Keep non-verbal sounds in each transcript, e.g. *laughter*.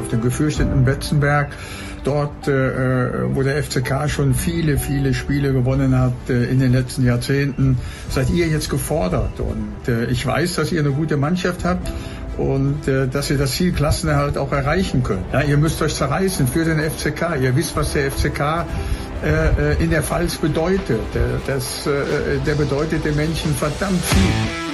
auf dem gefürchteten Betzenberg, dort, äh, wo der FCK schon viele, viele Spiele gewonnen hat äh, in den letzten Jahrzehnten, seid ihr jetzt gefordert. Und äh, ich weiß, dass ihr eine gute Mannschaft habt und äh, dass ihr das Ziel Klassenerhalt auch erreichen könnt. Ja, ihr müsst euch zerreißen für den FCK. Ihr wisst, was der FCK äh, in der Pfalz bedeutet. Das, äh, der bedeutet den Menschen verdammt viel.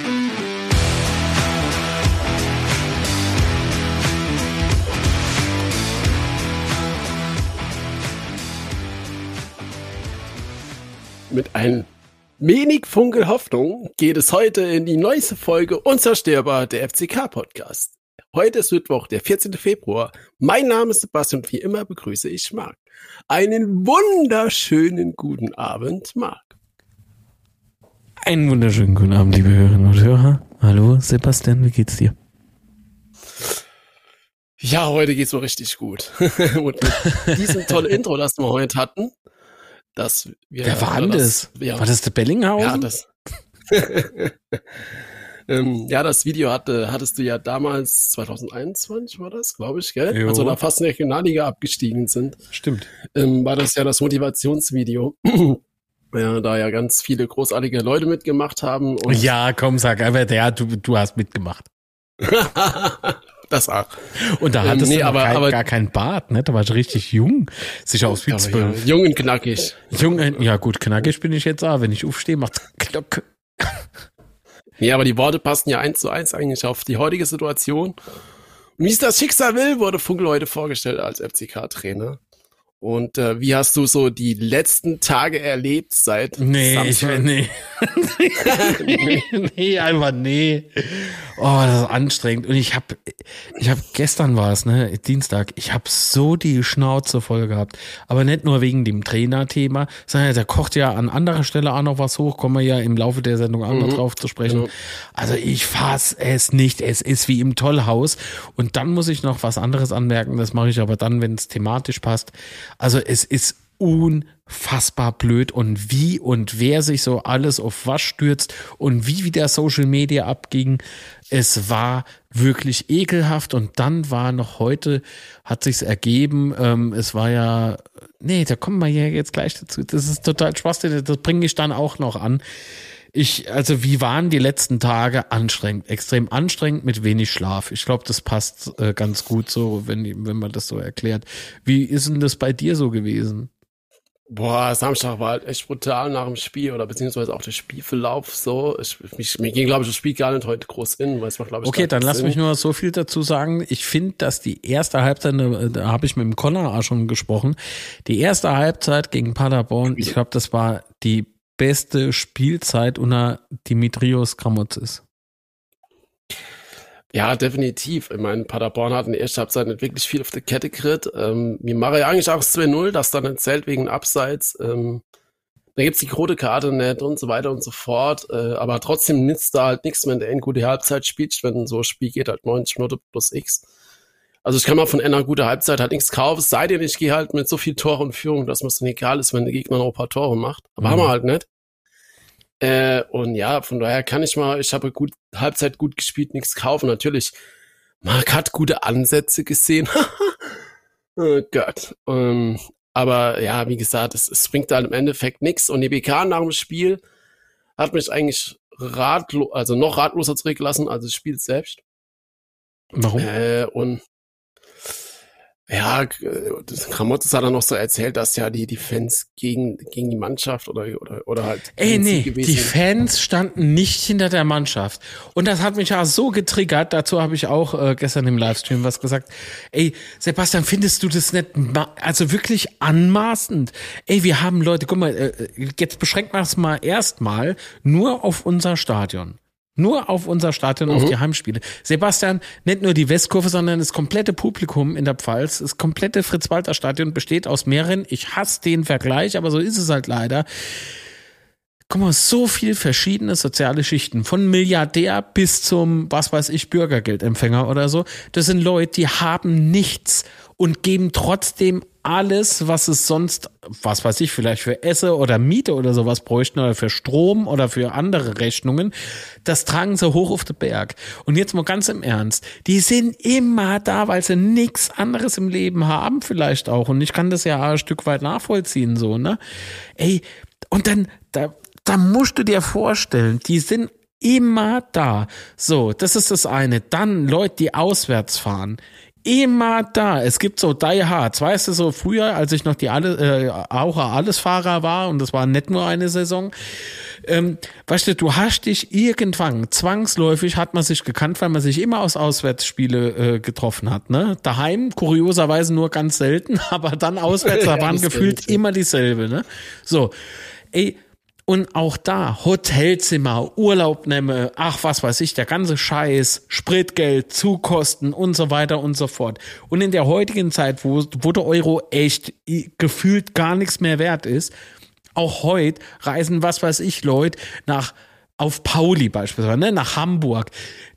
Mit ein wenig Funkel Hoffnung geht es heute in die neueste Folge Unzerstörbar der FCK Podcast. Heute ist Mittwoch, der 14. Februar. Mein Name ist Sebastian und wie immer begrüße ich Marc. Einen wunderschönen guten Abend, Marc. Einen wunderschönen guten Abend, liebe Hörerinnen und Hörer. Hallo, Sebastian, wie geht's dir? Ja, heute geht's so richtig gut. *laughs* und mit diesem tollen *laughs* Intro, das wir heute hatten, dass wir. Wer war das? Ja, war das der Bellinghausen? Ja, das. *laughs* ähm, ja, das Video hatte, hattest du ja damals, 2021 war das, glaube ich, gell? Jo. Also da fast in der Regionalliga abgestiegen sind. Stimmt. Ähm, war das ja das Motivationsvideo. *clears throat* ja, da ja ganz viele großartige Leute mitgemacht haben. ja, komm, sag einfach, ja, du, du hast mitgemacht. *laughs* Das auch. Und da hattest ähm, nee, du aber, kein, aber, gar keinen Bart, ne? Da war ich richtig jung. Sicher aus wie zwölf. Ja, jung und knackig. Jung, ja gut, knackig bin ich jetzt auch. Wenn ich aufstehe, macht's Glock. Nee, *laughs* aber die Worte passen ja eins zu eins eigentlich auf die heutige Situation. Wie es das Schicksal will, wurde Funkel heute vorgestellt als FCK-Trainer. Und äh, wie hast du so die letzten Tage erlebt seit Nee, Samstag? ich nee. nee. nee, einfach nee. Oh, das ist anstrengend. Und ich habe ich hab gestern war es, ne, Dienstag, ich habe so die Schnauze voll gehabt. Aber nicht nur wegen dem Trainerthema, sondern der kocht ja an anderer Stelle auch noch was hoch, kommen wir ja im Laufe der Sendung auch noch mhm. drauf zu sprechen. Genau. Also ich fass es nicht. Es ist wie im Tollhaus. Und dann muss ich noch was anderes anmerken. Das mache ich aber dann, wenn es thematisch passt. Also es ist unfassbar blöd und wie und wer sich so alles auf was stürzt und wie wieder Social Media abging. Es war wirklich ekelhaft und dann war noch heute, hat sich's ergeben, ähm, es war ja, nee, da kommen wir ja jetzt gleich dazu. Das ist total Spaß, das bringe ich dann auch noch an. Ich, also wie waren die letzten Tage anstrengend, extrem anstrengend mit wenig Schlaf. Ich glaube, das passt äh, ganz gut so, wenn, wenn man das so erklärt. Wie ist denn das bei dir so gewesen? Boah, Samstag war halt echt brutal nach dem Spiel oder beziehungsweise auch der Spielverlauf so. Ich, mich, mir ging, glaube ich, das Spiel gar nicht heute groß in, weil es macht, glaube ich, Okay, dann lass Sinn. mich nur so viel dazu sagen. Ich finde, dass die erste Halbzeit, da habe ich mit dem Connor auch schon gesprochen, die erste Halbzeit gegen Paderborn, ich glaube, das war die beste Spielzeit unter Dimitrios Gramotzis. Ja, definitiv. Ich meine, Paderborn hat in der ersten Halbzeit nicht wirklich viel auf der Kette gekriegt. Ähm, mir mache ja eigentlich auch 2-0, das dann erzählt wegen Abseits. Ähm, da gibt's die rote Karte nicht und so weiter und so fort. Äh, aber trotzdem nützt da halt nichts, wenn der eine gute Halbzeit spielt. Wenn so ein Spiel geht, halt 90 Minuten plus X. Also ich kann mal von einer gute Halbzeit halt nichts kaufen, sei denn ich gehe halt mit so viel Tore und Führung, dass mir dann egal ist, wenn der Gegner noch ein paar Tore macht. Aber mhm. haben wir halt nicht. Äh, und ja, von daher kann ich mal, ich habe gut, Halbzeit gut gespielt, nichts kaufen. Natürlich, Marc hat gute Ansätze gesehen. *laughs* oh Gott. Ähm, aber ja, wie gesagt, es, es bringt halt im Endeffekt nichts. Und die BK nach dem Spiel hat mich eigentlich ratlos, also noch ratloser zurückgelassen als das Spiel selbst. Warum? Äh, und ja, Kramottes hat dann noch so erzählt, dass ja die, die Fans gegen, gegen die Mannschaft oder, oder, oder halt. Ey, nee, die Fans standen nicht hinter der Mannschaft. Und das hat mich ja so getriggert. Dazu habe ich auch äh, gestern im Livestream was gesagt. Ey, Sebastian, findest du das nicht, also wirklich anmaßend? Ey, wir haben Leute, guck mal, äh, jetzt beschränkt man es mal erstmal nur auf unser Stadion. Nur auf unser Stadion, mhm. auf die Heimspiele. Sebastian, nicht nur die Westkurve, sondern das komplette Publikum in der Pfalz, das komplette Fritz-Walter-Stadion besteht aus mehreren, ich hasse den Vergleich, aber so ist es halt leider. Guck mal, so viel verschiedene soziale Schichten, von Milliardär bis zum, was weiß ich, Bürgergeldempfänger oder so. Das sind Leute, die haben nichts und geben trotzdem alles, was es sonst, was weiß ich, vielleicht für Esse oder Miete oder sowas bräuchten oder für Strom oder für andere Rechnungen, das tragen sie hoch auf den Berg. Und jetzt mal ganz im Ernst, die sind immer da, weil sie nichts anderes im Leben haben vielleicht auch. Und ich kann das ja ein Stück weit nachvollziehen, so, ne? Ey, und dann, da, da musst du dir vorstellen, die sind immer da. So, das ist das eine. Dann Leute, die auswärts fahren immer da. Es gibt so Die Hards, weißt du, so früher, als ich noch die alle, äh, auch Allesfahrer war und das war nicht nur eine Saison. Ähm, weißt du, du hast dich irgendwann, zwangsläufig hat man sich gekannt, weil man sich immer aus Auswärtsspiele äh, getroffen hat. Ne? Daheim, kurioserweise nur ganz selten, *laughs* aber dann auswärts, da waren gefühlt immer dieselbe. Ne? So, ey, und auch da Hotelzimmer, Urlaub nehme, ach was weiß ich, der ganze Scheiß, Spritgeld, Zukosten und so weiter und so fort. Und in der heutigen Zeit, wo, wo der Euro echt gefühlt gar nichts mehr wert ist, auch heute reisen, was weiß ich, Leute nach auf Pauli beispielsweise, ne, nach Hamburg.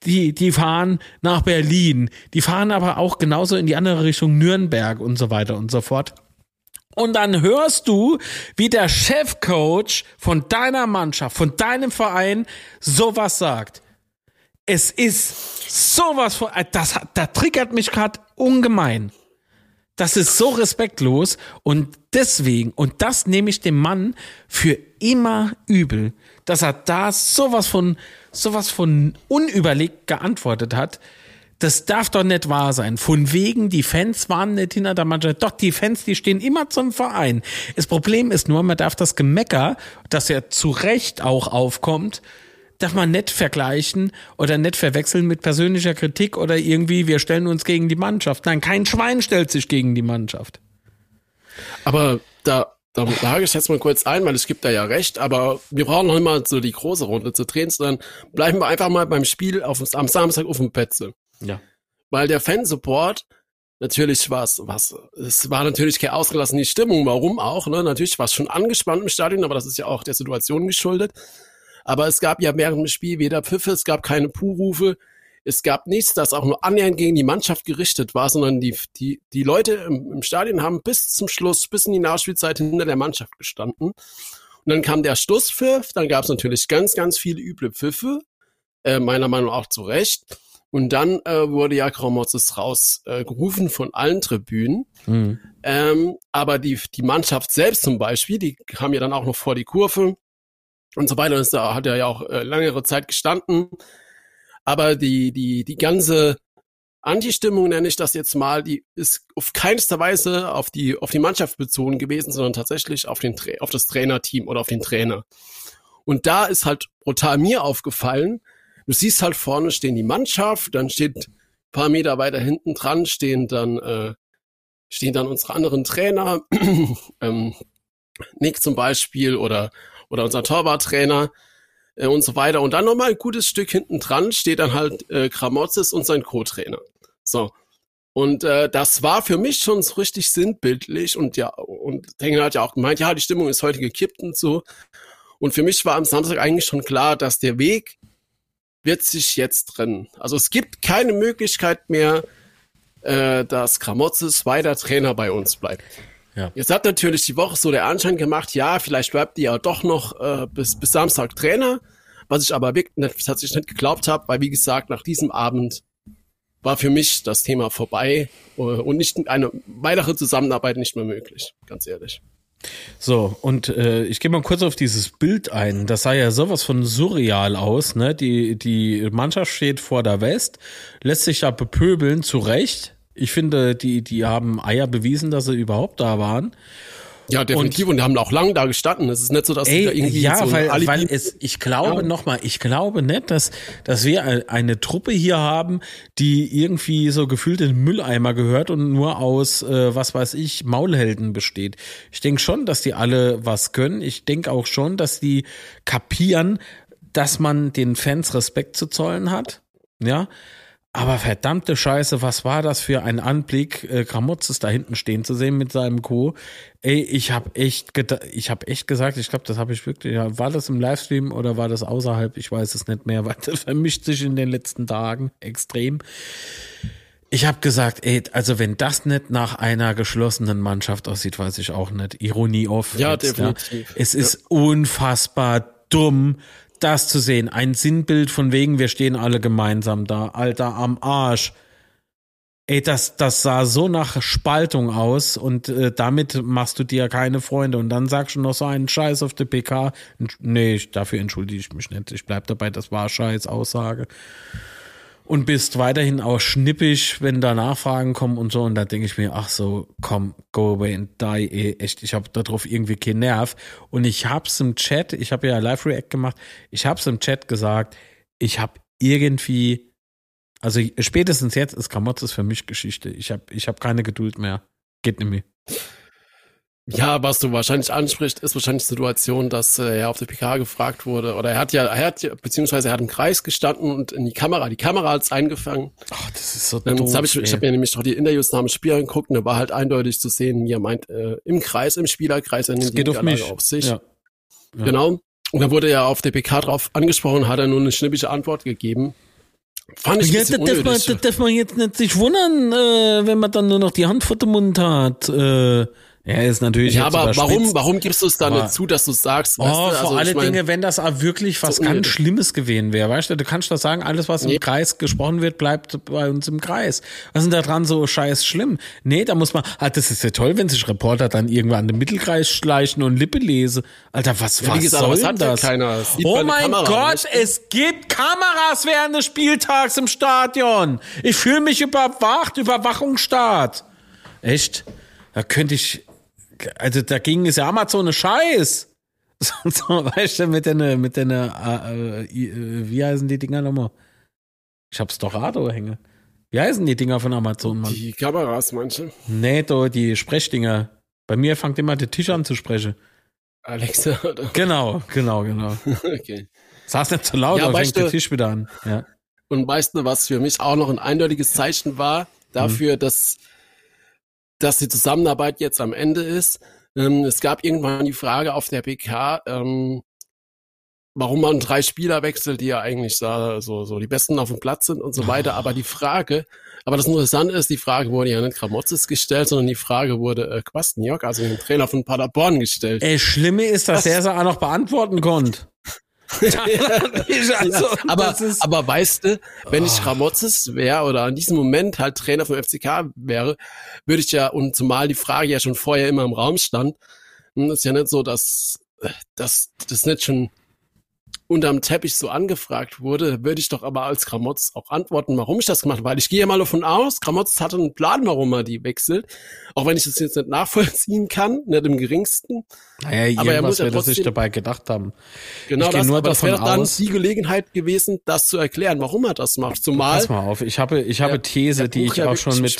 Die, die fahren nach Berlin. Die fahren aber auch genauso in die andere Richtung Nürnberg und so weiter und so fort. Und dann hörst du, wie der Chefcoach von deiner Mannschaft, von deinem Verein sowas sagt. Es ist sowas von, äh, das, das triggert mich gerade ungemein. Das ist so respektlos und deswegen, und das nehme ich dem Mann für immer übel, dass er da sowas von, sowas von unüberlegt geantwortet hat das darf doch nicht wahr sein. Von wegen, die Fans waren nicht hinter der Mannschaft. Doch, die Fans, die stehen immer zum Verein. Das Problem ist nur, man darf das Gemecker, das ja zu Recht auch aufkommt, darf man nicht vergleichen oder nicht verwechseln mit persönlicher Kritik oder irgendwie, wir stellen uns gegen die Mannschaft. Nein, kein Schwein stellt sich gegen die Mannschaft. Aber da, da lage ich jetzt mal kurz ein, weil es gibt da ja recht, aber wir brauchen noch mal so die große Runde zu drehen, sondern bleiben wir einfach mal beim Spiel auf, am Samstag auf dem Plätze. Ja. Weil der Fansupport, natürlich war es, was, es war natürlich keine ausgelassene Stimmung, warum auch, ne? Natürlich war es schon angespannt im Stadion, aber das ist ja auch der Situation geschuldet. Aber es gab ja während dem Spiel weder Pfiffe, es gab keine Puhrufe, es gab nichts, das auch nur annähernd gegen die Mannschaft gerichtet war, sondern die, die, die Leute im, im Stadion haben bis zum Schluss, bis in die Nachspielzeit hinter der Mannschaft gestanden. Und dann kam der Schlusspfiff, dann gab es natürlich ganz, ganz viele üble Pfiffe, äh, meiner Meinung nach auch zu Recht. Und dann äh, wurde ja Graumozis rausgerufen äh, von allen Tribünen. Mhm. Ähm, aber die, die Mannschaft selbst zum Beispiel, die kam ja dann auch noch vor die Kurve und so weiter. Das hat er ja auch äh, längere Zeit gestanden. Aber die, die, die ganze Anti-Stimmung, nenne ich das jetzt mal, die ist auf keinster Weise auf die, auf die Mannschaft bezogen gewesen, sondern tatsächlich auf, den, auf das Trainerteam oder auf den Trainer. Und da ist halt brutal mir aufgefallen, du siehst halt vorne stehen die Mannschaft, dann steht paar Meter weiter hinten dran stehen dann äh, stehen dann unsere anderen Trainer, *clears throat* ähm, Nick zum Beispiel oder oder unser Torwarttrainer äh, und so weiter. Und dann nochmal ein gutes Stück hinten dran steht dann halt äh, Kramotzes und sein Co-Trainer. So. Und äh, das war für mich schon so richtig sinnbildlich und ja, und Engel hat ja auch gemeint, ja, die Stimmung ist heute gekippt und so. Und für mich war am Samstag eigentlich schon klar, dass der Weg wird sich jetzt trennen. Also es gibt keine Möglichkeit mehr, äh, dass Kramotzes weiter Trainer bei uns bleibt. Ja. Jetzt hat natürlich die Woche so der Anschein gemacht, ja, vielleicht bleibt die ja doch noch äh, bis, bis Samstag Trainer, was ich aber wirklich nicht, tatsächlich nicht geglaubt habe, weil wie gesagt, nach diesem Abend war für mich das Thema vorbei äh, und nicht eine weitere Zusammenarbeit nicht mehr möglich, ganz ehrlich. So, und äh, ich gehe mal kurz auf dieses Bild ein. Das sah ja sowas von surreal aus, ne? Die, die Mannschaft steht vor der West, lässt sich da bepöbeln, zu Recht. Ich finde, die, die haben Eier bewiesen, dass sie überhaupt da waren. Ja, definitiv. Und, und die haben auch lange da gestanden. Es ist nicht so, dass ey, da irgendwie ja, so weil, weil es, ich glaube ja. nochmal, ich glaube nicht, dass, dass wir eine Truppe hier haben, die irgendwie so gefühlt in Mülleimer gehört und nur aus, äh, was weiß ich, Maulhelden besteht. Ich denke schon, dass die alle was können. Ich denke auch schon, dass die kapieren, dass man den Fans Respekt zu zollen hat. Ja, aber verdammte Scheiße, was war das für ein Anblick, äh, Gramotzes da hinten stehen zu sehen mit seinem Co. Ey, ich habe echt, ich habe echt gesagt, ich glaube, das habe ich wirklich, ja, war das im Livestream oder war das außerhalb? Ich weiß es nicht mehr, *laughs* weil das vermischt sich in den letzten Tagen extrem. Ich habe gesagt, ey, also wenn das nicht nach einer geschlossenen Mannschaft aussieht, weiß ich auch nicht. Ironie auf. Ja, jetzt, definitiv. Ja. Es ist unfassbar dumm, das zu sehen. Ein Sinnbild von wegen, wir stehen alle gemeinsam da. Alter, am Arsch. Ey, das, das sah so nach Spaltung aus und äh, damit machst du dir keine Freunde. Und dann sagst du noch so einen Scheiß auf der PK. Nee, dafür entschuldige ich mich nicht. Ich bleib dabei, das war Scheiß Aussage. Und bist weiterhin auch schnippisch, wenn da Nachfragen kommen und so. Und da denke ich mir, ach so, komm, go away and die. Ey, echt, ich habe darauf irgendwie keinen Nerv. Und ich hab's im Chat, ich habe ja Live-React gemacht, ich hab's im Chat gesagt, ich habe irgendwie also spätestens jetzt ist Kamotzes für mich Geschichte. Ich habe ich hab keine Geduld mehr. Geht nicht mehr. Ja, was du wahrscheinlich ansprichst, ist wahrscheinlich die Situation, dass äh, er auf der PK gefragt wurde, oder er hat ja, er hat ja, beziehungsweise er hat im Kreis gestanden und in die Kamera, die Kamera hat's eingefangen. Ach, das ist so ähm, doof. hab ich ich habe mir nämlich noch die Interviews nach dem Spiel angeguckt und da war halt eindeutig zu sehen, wie er meint, äh, im Kreis, im Spielerkreis, er nimmt geht die auf mich. auf sich. Ja. Ja. Genau. Und da wurde er auf der PK drauf angesprochen, hat er nur eine schnippische Antwort gegeben. Fand ich Ja, das darf, man, das darf man jetzt nicht sich wundern, äh, wenn man dann nur noch die Hand vor dem Mund hat. Äh, ja, ist natürlich Ja, aber warum, warum gibst du es dann nicht zu, dass du sagst, Oh, weißt du, vor also alle ich mein, Dinge, wenn das auch wirklich was so ganz unnötig. Schlimmes gewesen wäre, weißt du, du kannst doch sagen, alles, was im Nee. Kreis gesprochen wird, bleibt bei uns im Kreis. Was ist denn da dran so scheiß schlimm? Nee, da muss man, ah, das ist ja toll, wenn sich Reporter dann irgendwann an den Mittelkreis schleichen und Lippe lese. Alter, was, Ja, was gesagt, soll das? keiner? Das sieht Oh mein Kamera Gott, nicht. es gibt Kameras während des Spieltags im Stadion. Ich fühle mich überwacht, Überwachungsstaat. Echt? Da könnte ich, also dagegen ist ja Amazon eine Scheiß. *laughs* So, so, weißt du, mit den, mit den, äh, äh, äh, wie heißen die Dinger nochmal? Ich hab's doch Rado hänge. Wie heißen die Dinger von Amazon, Mann? Die Kameras, manche. Nee, do, die Sprechdinger. Bei mir fängt immer der Tisch an zu sprechen. Alexa, oder? Genau, genau, genau. *laughs* Okay. Sag's nicht zu laut, Ja, weißt fängt der du- Tisch wieder an. Ja. Und weißt du, was für mich auch noch ein eindeutiges Zeichen war dafür, Mhm. dass, dass die Zusammenarbeit jetzt am Ende ist? Ähm, es gab irgendwann die Frage auf der PK, ähm, warum man drei Spieler wechselt, die ja eigentlich so, so, so die Besten auf dem Platz sind und so weiter. Aber die Frage, aber das Interessante ist, die Frage wurde ja nicht Kramotzes gestellt, sondern die Frage wurde äh, Kwasniok, also dem Trainer von Paderborn, gestellt. Ey, Schlimme ist, dass Das- er sie auch noch beantworten konnte. Also, aber, das ist, aber weißt du, wenn ich Ramotzes wäre oder in diesem Moment halt Trainer vom FCK wäre, würde ich ja, und zumal die Frage ja schon vorher immer im Raum stand, hm, ist ja nicht so, dass, dass das nicht schon unterm Teppich so angefragt wurde, würde ich doch aber als Gramotz auch antworten, warum ich das gemacht habe. Weil ich gehe ja mal davon aus, Gramotz hatte einen Plan, warum er die wechselt. Auch wenn ich das jetzt nicht nachvollziehen kann, nicht im geringsten. naja, aber er muss ja sich dabei gedacht haben. Genau Ich das, nur das wäre dann die Gelegenheit gewesen, das zu erklären, warum er das macht. Zumal Pass mal auf, ich habe, ich habe der- These, die ich ja auch schon mit.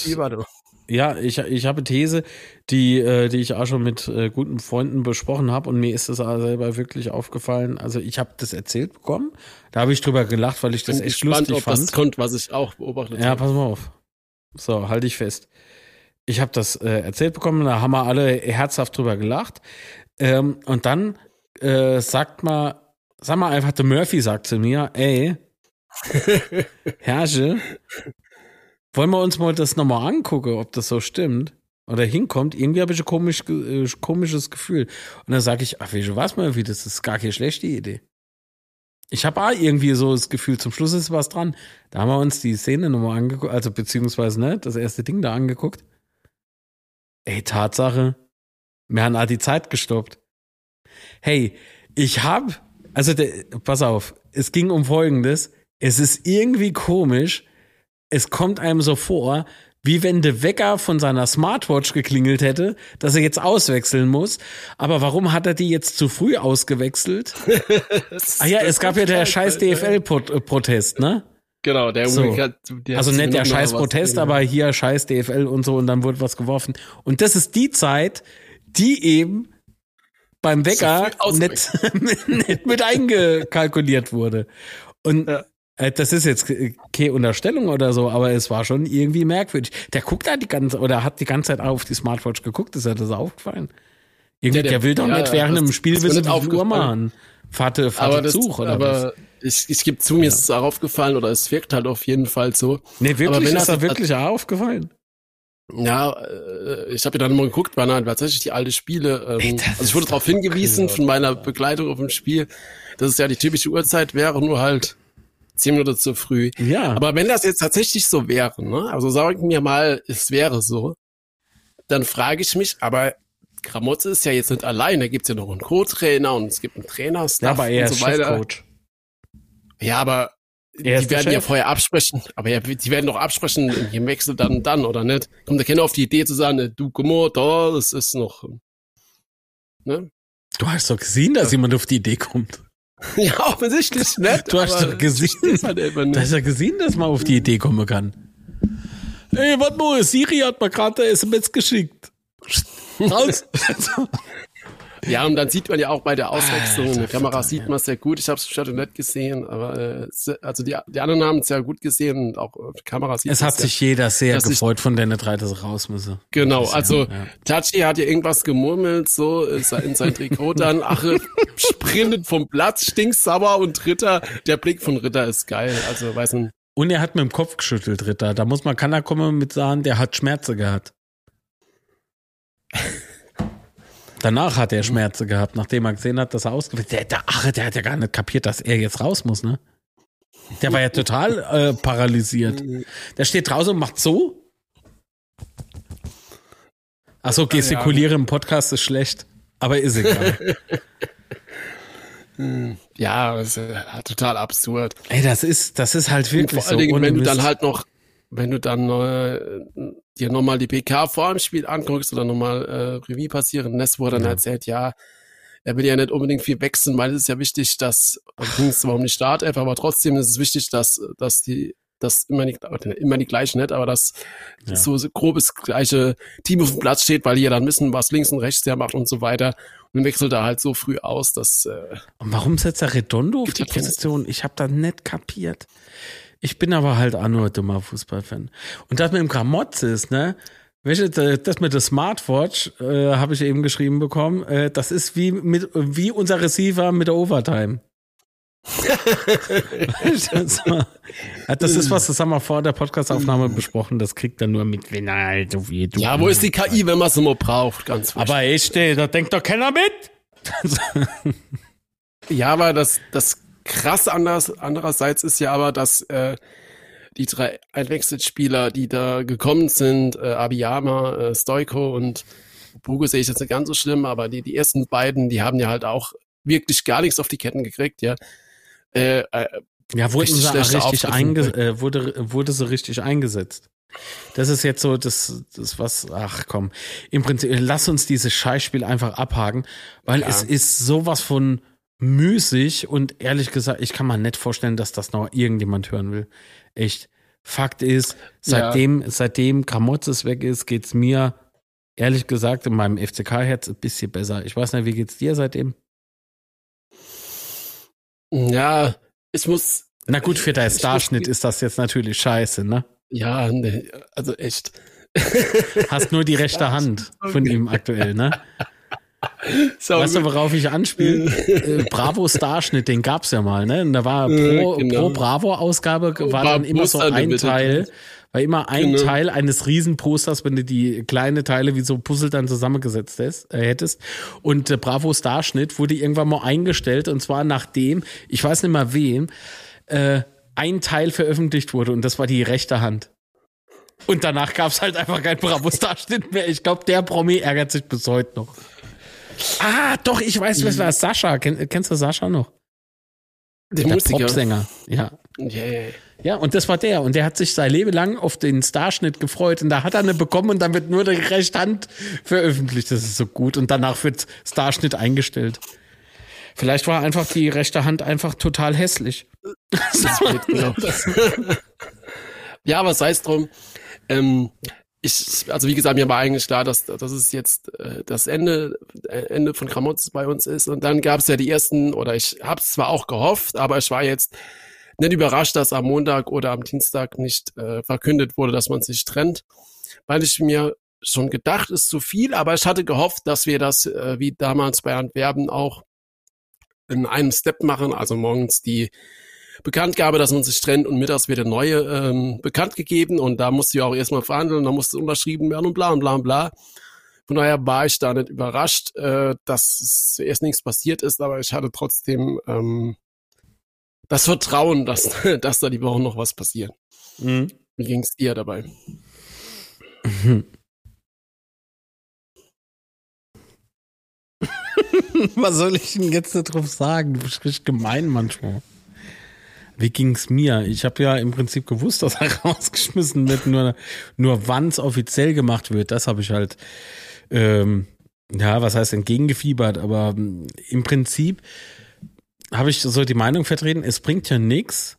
Ja, ich, ich habe These, die, äh, die ich auch schon mit äh, guten Freunden besprochen habe und mir ist das selber wirklich aufgefallen. Also ich habe das erzählt bekommen, da habe ich drüber gelacht, weil ich das Bin echt gespannt, lustig ob fand. das kommt, was ich auch beobachtet Ja, habe. pass mal auf. So, halte ich fest. Ich habe das äh, erzählt bekommen, da haben wir alle herzhaft drüber gelacht. Ähm, und dann äh, sagt mal, sag mal einfach, der Murphy sagt zu mir, ey, *laughs* Herrsche, wollen wir uns mal das nochmal angucken, ob das so stimmt? Oder hinkommt, irgendwie habe ich ein komisch, äh, komisches Gefühl. Und dann sage ich, ach, weißt du was, Murphy, das ist gar keine schlechte Idee. Ich habe auch irgendwie so das Gefühl, zum Schluss ist was dran. Da haben wir uns die Szene nochmal angeguckt, also beziehungsweise ne, das erste Ding da angeguckt. Ey, Tatsache, wir haben auch die Zeit gestoppt. Hey, ich hab, also der, pass auf, es ging um Folgendes. Es ist irgendwie komisch. Es kommt einem so vor, wie wenn der Wecker von seiner Smartwatch geklingelt hätte, dass er jetzt auswechseln muss. Aber warum hat er die jetzt zu früh ausgewechselt? *laughs* Ah ja, es gab ja der scheiß DFL-Protest, ne? Genau, der So. Also nicht der scheiß was Protest, gegeben. aber hier scheiß DFL und so und dann wurde was geworfen. Und das ist die Zeit, die eben beim Wecker früh nicht, *laughs* nicht mit eingekalkuliert wurde. Und Ja. Äh, das ist jetzt keine Unterstellung oder so, aber es war schon irgendwie merkwürdig. Der guckt da die ganze, oder hat die ganze Zeit auf die Smartwatch geguckt, ist ja das aufgefallen. Irgendwie, Ja, der, der- will doch ja, nicht während das- einem Spiel wissen, wie Uhr machen. Vater, Vater aber das, Zug, oder aber was? ich, ich gebe zu, mir ist es auch aufgefallen oder es wirkt halt auf jeden Fall so. Nee, aber wirklich, wenn ist das- da wirklich auch aufgefallen? Ja, äh, ich habe ja dann mal geguckt, wann halt tatsächlich die alte Spiele. Ähm, Ey, also ich wurde darauf hingewiesen absurd, von meiner. Begleitung auf dem Spiel, dass es ja die typische Uhrzeit wäre, nur halt zehn Minuten zu früh. Ja. Aber wenn das jetzt tatsächlich so wäre, ne? also sagen wir mal, es wäre so, dann frage ich mich, aber Gramotze ist ja jetzt nicht allein, da gibt's ja noch einen Co-Trainer und es gibt einen Trainerstaff ja, aber er und ist so weiter. Chefcoach. Ja, aber Er die werden ja vorher absprechen, aber ja, die werden doch absprechen, im Wechsel dann und dann, oder nicht? Kommt der Kenner auf die Idee zu sagen, äh, du, da, das ist noch, ne? Du hast doch gesehen, dass jemand auf die Idee kommt. *laughs* Ja, offensichtlich nicht. Du hast doch gesehen, *laughs* halt Du hast ja gesehen, dass man auf die Idee kommen kann. Ey, warte mal, Siri hat mir gerade eine SMS geschickt. Raus. *laughs* Ja, und dann sieht man ja auch bei der Auswechslung, in der Kamera sieht ja. man es sehr gut. Ich habe es schon nicht gesehen, aber äh, es- also die, die anderen haben es sehr gut gesehen und auch auf der Kamera sieht es man hat sich jeder sehr dass ich- gefreut von den drei, dass er raus müsse. Genau, also ja, ja. Tachi hat ja irgendwas gemurmelt, so in sein Trikot dann, Ache sprintet vom Platz, stinksauer und Ritter, der Blick von Ritter ist geil, also weiß nicht. Und er hat mit dem Kopf geschüttelt, Ritter. Da muss man, kann er kommen mit sagen, der hat Schmerzen gehabt. Danach hat er Schmerzen gehabt, nachdem er gesehen hat, dass er ausgewählt der, der, ach, der hat ja gar nicht kapiert, dass er jetzt raus muss, ne? Der war ja total äh, paralysiert. Der steht draußen und macht so. Achso, gestikuliere im Podcast ist schlecht, aber ist egal. *laughs* Ja, das ist äh, total absurd. Ey, das ist, das ist halt Und wirklich vor allen so. Dingen, wenn du dann halt noch, wenn du dann äh, dir nochmal die PK vor dem Spiel anguckst oder nochmal äh, Revue passieren lässt, wo er dann Ja. erzählt, ja, er will ja nicht unbedingt viel wechseln, weil es ist ja wichtig, dass, also ging es zwar um die Startelf, aber trotzdem ist es wichtig, dass, dass die, dass immer die, immer die gleichen nicht, aber dass Ja. so, grobes gleiche Team auf dem Platz steht, weil die ja dann wissen, was links und rechts der macht und so weiter. Und wechselt er halt so früh aus, dass, äh, Und warum setzt er Redondo auf die Position? Ich habe da nicht kapiert. Ich bin aber halt auch nur ein dummer Fußballfan. Und das mit dem Gramotze ist, ne? Welche, das mit der Smartwatch äh, habe ich eben geschrieben bekommen. Äh, das ist wie mit wie unser Receiver mit der Overtime. das, ist was, das haben wir vor der Podcastaufnahme besprochen. Das kriegt er nur mit, wenn er halt so wie du. ja, wo ist die KI, wenn man es immer braucht, ganz wichtig. Aber echt, ey, da denkt doch keiner mit. Ja, aber das, das krasse anders, andererseits ist ja aber, dass äh, die drei Einwechselspieler, die da gekommen sind, äh, Abiyama, äh, Stoiko und Bugo sehe ich jetzt nicht ganz so schlimm, aber die, die ersten beiden, die haben ja halt auch wirklich gar nichts auf die Ketten gekriegt, ja. Äh, äh, Ja, wurden Richtig sie richtig einge äh, wurde, wurde sie richtig eingesetzt. Das ist jetzt so das, das was, ach komm, im Prinzip, lass uns dieses Scheißspiel einfach abhaken, weil Ja. es ist sowas von müßig und ehrlich gesagt, ich kann mir nicht vorstellen, dass das noch irgendjemand hören will. Echt. Fakt ist, seitdem, seitdem Kramotzes weg ist, geht's mir ehrlich gesagt in meinem FCK-Herz ein bisschen besser. Ich weiß nicht, wie geht's dir seitdem? ja, ich muss, Na gut, für deinen muss- Starschnitt ist das jetzt natürlich scheiße, ne? ja, nee, also echt. Hast nur die rechte Hand von ihm aktuell, ne? *laughs* *laughs* So, Weißt du, worauf ich anspiele? *laughs* äh, Bravo Starschnitt, den gab's ja mal, ne? Und da war pro, Äh, genau. pro Bravo-Ausgabe war, dann immer so ein Teil, war immer ein Genau. Teil eines Riesenposters, wenn du die kleine Teile wie so Puzzle dann zusammengesetzt hast, äh, hättest. Und äh, Bravo Starschnitt wurde irgendwann mal eingestellt und zwar nachdem, ich weiß nicht mal wem, äh, ein Teil veröffentlicht wurde und das war die rechte Hand. Und danach gab's halt einfach kein Bravo-Starschnitt mehr. Ich glaube, der Promi ärgert sich bis heute noch. Ah, doch, ich weiß, was war Sascha. Kenn, kennst du Sascha noch? der Der Musiker. Popsänger. Ja. Yeah. Ja, und das war der. Und der hat sich sein Leben lang auf den Starschnitt gefreut. Und da hat er eine bekommen und dann wird nur die rechte Hand veröffentlicht. Das ist so gut. Und danach wird Starschnitt eingestellt. Vielleicht war einfach die rechte Hand einfach total hässlich. Das wird, genau. *laughs* ja, aber sei es drum. Ähm, ich, also wie gesagt, mir war eigentlich klar, dass, dass es jetzt äh, das Ende, äh, Ende von Gramotz bei uns ist. Und dann gab es ja die ersten, oder ich habe es zwar auch gehofft, aber ich war jetzt nicht überrascht, dass am Montag oder am Dienstag nicht äh, verkündet wurde, dass man sich trennt, weil ich mir schon gedacht, ist zu viel, aber ich hatte gehofft, dass wir das äh, wie damals bei Antwerpen auch in einem Step machen, also morgens die Bekanntgabe, dass man sich trennt und mittags wird eine neue ähm, bekannt gegeben und da musste ich auch erstmal verhandeln, da musste unterschrieben werden und bla und bla und bla. Von daher war ich da nicht überrascht, äh, dass erst nichts passiert ist, aber ich hatte trotzdem ähm, das Vertrauen, dass, *laughs* dass da die Woche noch was passiert. Mhm. Wie ging es dir dabei? *laughs* was soll ich denn jetzt darauf sagen? Du bist richtig gemein manchmal. Wie ging's mir? Ich habe ja im Prinzip gewusst, *laughs* dass er rausgeschmissen wird, nur, nur wann offiziell gemacht wird, das habe ich halt, ähm, ja, was heißt entgegengefiebert, aber ähm, im Prinzip habe ich so die Meinung vertreten, es bringt ja nichts,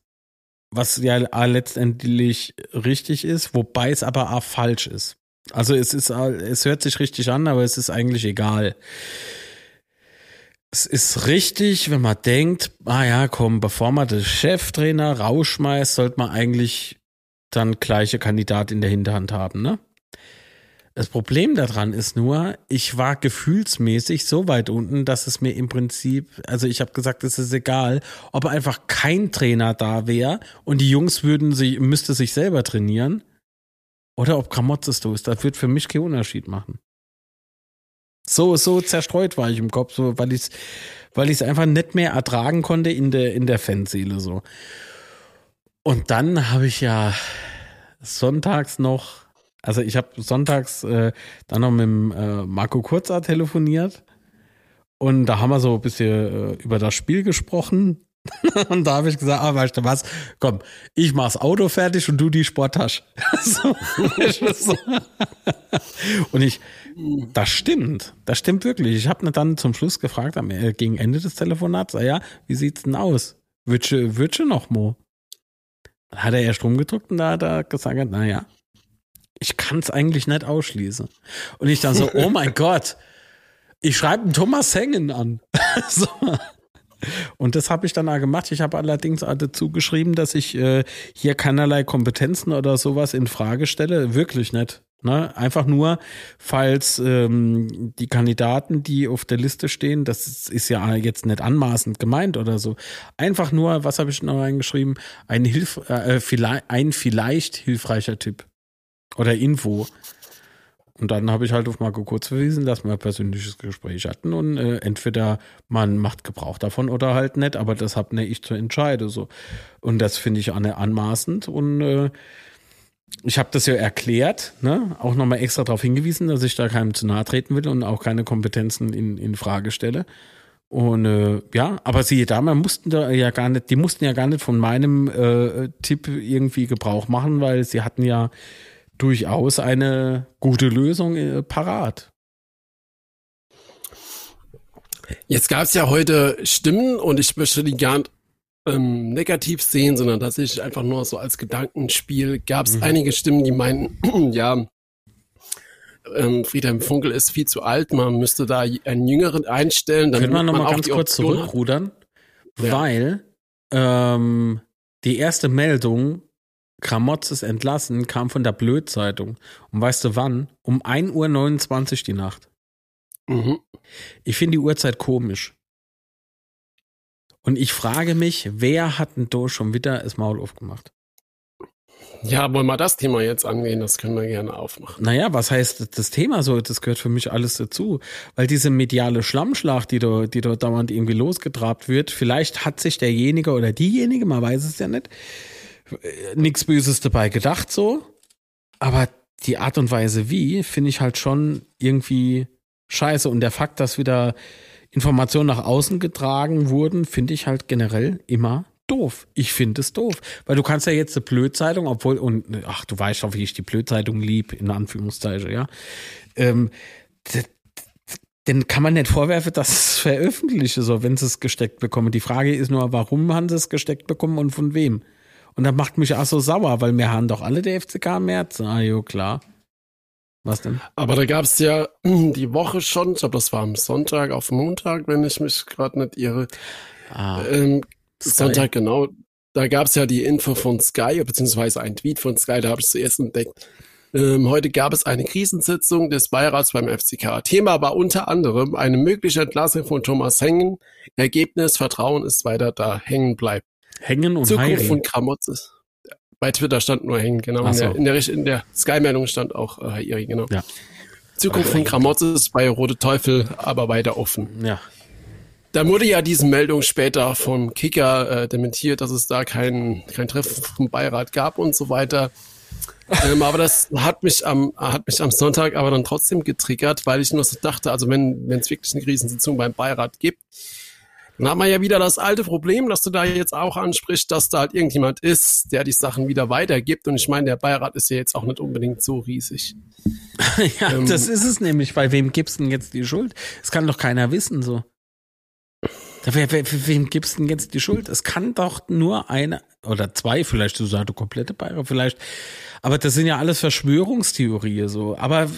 was ja letztendlich richtig ist, wobei es aber auch falsch ist. Also es ist, es hört sich richtig an, aber es ist eigentlich egal es ist richtig, wenn man denkt, ah ja, komm, bevor man den Cheftrainer rausschmeißt, sollte man eigentlich dann gleiche Kandidat in der Hinterhand haben, ne? Das Problem daran ist nur, ich war gefühlsmäßig so weit unten, dass es mir im Prinzip, also ich habe gesagt, es ist egal, ob einfach kein Trainer da wäre und die Jungs würden sich, müsste sich selber trainieren oder ob Kramotzes du ist. Das wird für mich keinen Unterschied machen. So, so zerstreut war ich im Kopf, so, weil ich es weil ich's einfach nicht mehr ertragen konnte in der, in der Fanseele, so. Und dann habe ich ja sonntags noch, also ich habe sonntags äh, dann noch mit dem, äh, Marco Kurzer telefoniert und da haben wir so ein bisschen äh, über das Spiel gesprochen *laughs* und da habe ich gesagt, ah, weißt du was, komm, ich mach's Auto fertig und du die Sporttasche. *laughs* so. und ich, das stimmt, das stimmt wirklich. Ich habe dann zum Schluss gefragt, am, äh, gegen Ende des Telefonats, ah ja, wie sieht's denn aus? Würdest du noch, Mo? Dann hat er erst rumgedrückt und da hat er gesagt, naja, ich kann es eigentlich nicht ausschließen. Und ich dann so, oh mein *laughs* Gott, ich schreibe einen Thomas Hengen an. so. Und das habe ich dann auch gemacht. Ich habe allerdings auch dazu geschrieben, dass ich äh, hier keinerlei Kompetenzen oder sowas in Frage stelle. Wirklich nicht. Ne? Einfach nur, falls ähm, die Kandidaten, die auf der Liste stehen, das ist ja jetzt nicht anmaßend gemeint oder so. Einfach nur, was habe ich noch reingeschrieben? Ein, Hilf äh, vielleicht, ein vielleicht hilfreicher Tipp oder Info. Und dann habe ich halt auf Marco Kurz verwiesen, dass wir ein persönliches Gespräch hatten und äh, entweder man macht Gebrauch davon oder halt nicht, aber das habe ne ich zu entscheiden so. Und das finde ich anmaßend und äh, ich habe das ja erklärt, ne? auch nochmal extra darauf hingewiesen, dass ich da keinem zu nahe treten will und auch keine Kompetenzen in, in Frage stelle. Und äh, ja, aber siehe da, man mussten da ja gar nicht, die mussten ja gar nicht von meinem äh, Tipp irgendwie Gebrauch machen, weil sie hatten ja durchaus eine gute Lösung äh, parat. Jetzt gab es ja heute Stimmen und ich möchte die gar nicht ähm, negativ sehen, sondern tatsächlich einfach nur so als Gedankenspiel. Gab es mhm. einige Stimmen, die meinten, *clears throat* ja, ähm, Friedhelm Funkel ist viel zu alt, man müsste da einen Jüngeren einstellen. Können wir nochmal ganz kurz zurückrudern? Ja. Weil ähm, die erste Meldung Kramotz ist entlassen, kam von der Blödzeitung. Und weißt du wann? Um 1.29 Uhr die Nacht. Mhm. Ich finde die Uhrzeit komisch. Und ich frage mich, wer hat denn da schon wieder das Maul aufgemacht? Ja, wollen wir das Thema jetzt angehen? Das können wir gerne aufmachen. Naja, was heißt das Thema so? Das gehört für mich alles dazu. Weil diese mediale Schlammschlacht, die da, die da dauernd irgendwie losgetrabt wird, vielleicht hat sich derjenige oder diejenige, man weiß es ja nicht, nichts Böses dabei gedacht so, aber die Art und Weise wie, finde ich halt schon irgendwie scheiße. Und der Fakt, dass wieder Informationen nach außen getragen wurden, finde ich halt generell immer doof. Ich finde es doof. Weil du kannst ja jetzt eine Blödzeitung, obwohl, und ach, du weißt auch, wie ich die Blödzeitung lieb, in Anführungszeichen, ja. Ähm, denn kann man nicht vorwerfen, dass es veröffentliche, so wenn sie es gesteckt bekommen. Die Frage ist nur, warum haben sie es gesteckt bekommen und von wem? Und das macht mich auch so sauer, weil wir haben doch alle der FCK im März. Ah, jo, klar. Was denn? Aber da gab es ja *clears throat* die Woche schon, ich glaube, das war am Sonntag auf Montag, wenn ich mich gerade nicht irre. Ah, ähm, Sonntag, genau. Da gab es ja die Info von Sky, beziehungsweise ein Tweet von Sky, da habe ich zuerst entdeckt. Ähm, heute gab es eine Krisensitzung des Beirats beim FCK. Thema war unter anderem eine mögliche Entlassung von Thomas Hengen. Ergebnis, Vertrauen ist weiter da, hängen bleibt. Hängen und Zukunft Heiri. von Kramotzes. Bei Twitter stand nur hängen, genau. Ach In so. der, in der, der Sky-Meldung stand auch äh, Hairi, genau. Ja. Zukunft von Kramotzes bei Rote Teufel aber weiter offen. Ja. Da wurde ja diese Meldung später vom Kicker äh, dementiert, dass es da kein, kein Treffen vom Beirat gab und so weiter. ähm, aber das hat mich am hat mich am Sonntag aber dann trotzdem getriggert, weil ich nur so dachte, also wenn wenn es wirklich eine Krisensitzung beim Beirat gibt, dann haben wir ja wieder das alte Problem, dass du da jetzt auch ansprichst, dass da halt irgendjemand ist, der die Sachen wieder weitergibt. Und ich meine, der Beirat ist ja jetzt auch nicht unbedingt so riesig. *laughs* ja, Ähm, das ist es nämlich. Bei wem gibst du denn jetzt die Schuld? Das kann doch keiner wissen, so. Wer, wer, wem gibst du denn jetzt die Schuld? Es kann doch nur eine oder zwei, vielleicht so sagt du komplette Beirat, vielleicht. Aber das sind ja alles Verschwörungstheorien, so. Aber,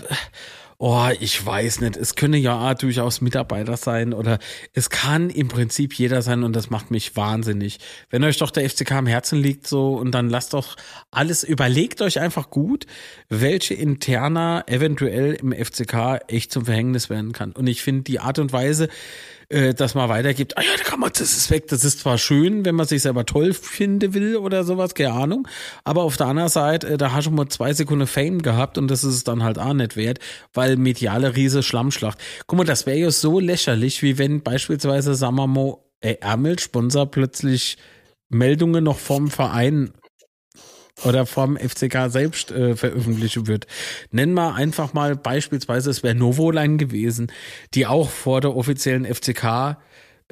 oh, ich weiß nicht. Es können ja durchaus Mitarbeiter sein oder es kann im Prinzip jeder sein und das macht mich wahnsinnig. Wenn euch doch der FCK am Herzen liegt, so, und dann lasst doch alles, überlegt euch einfach gut, welche interner eventuell im FCK echt zum Verhängnis werden kann. Und ich finde die Art und Weise, äh, dass man weitergibt, ah ja, der Kammer, das ist weg. Das ist zwar schön, wenn man sich selber toll finden will oder sowas, keine Ahnung. Aber auf der anderen Seite, äh, da hast du mal zwei Sekunden Fame gehabt und das ist es dann halt auch nicht wert, weil mediale Riese Schlammschlacht. Guck mal, das wäre ja so lächerlich, wie wenn beispielsweise, sagen wir mal, äh, Ärmel Sponsor plötzlich Meldungen noch vom Verein oder vom FCK selbst äh, veröffentlichen wird. Nennen wir einfach mal beispielsweise, es wäre Novoline gewesen, die auch vor der offiziellen FCK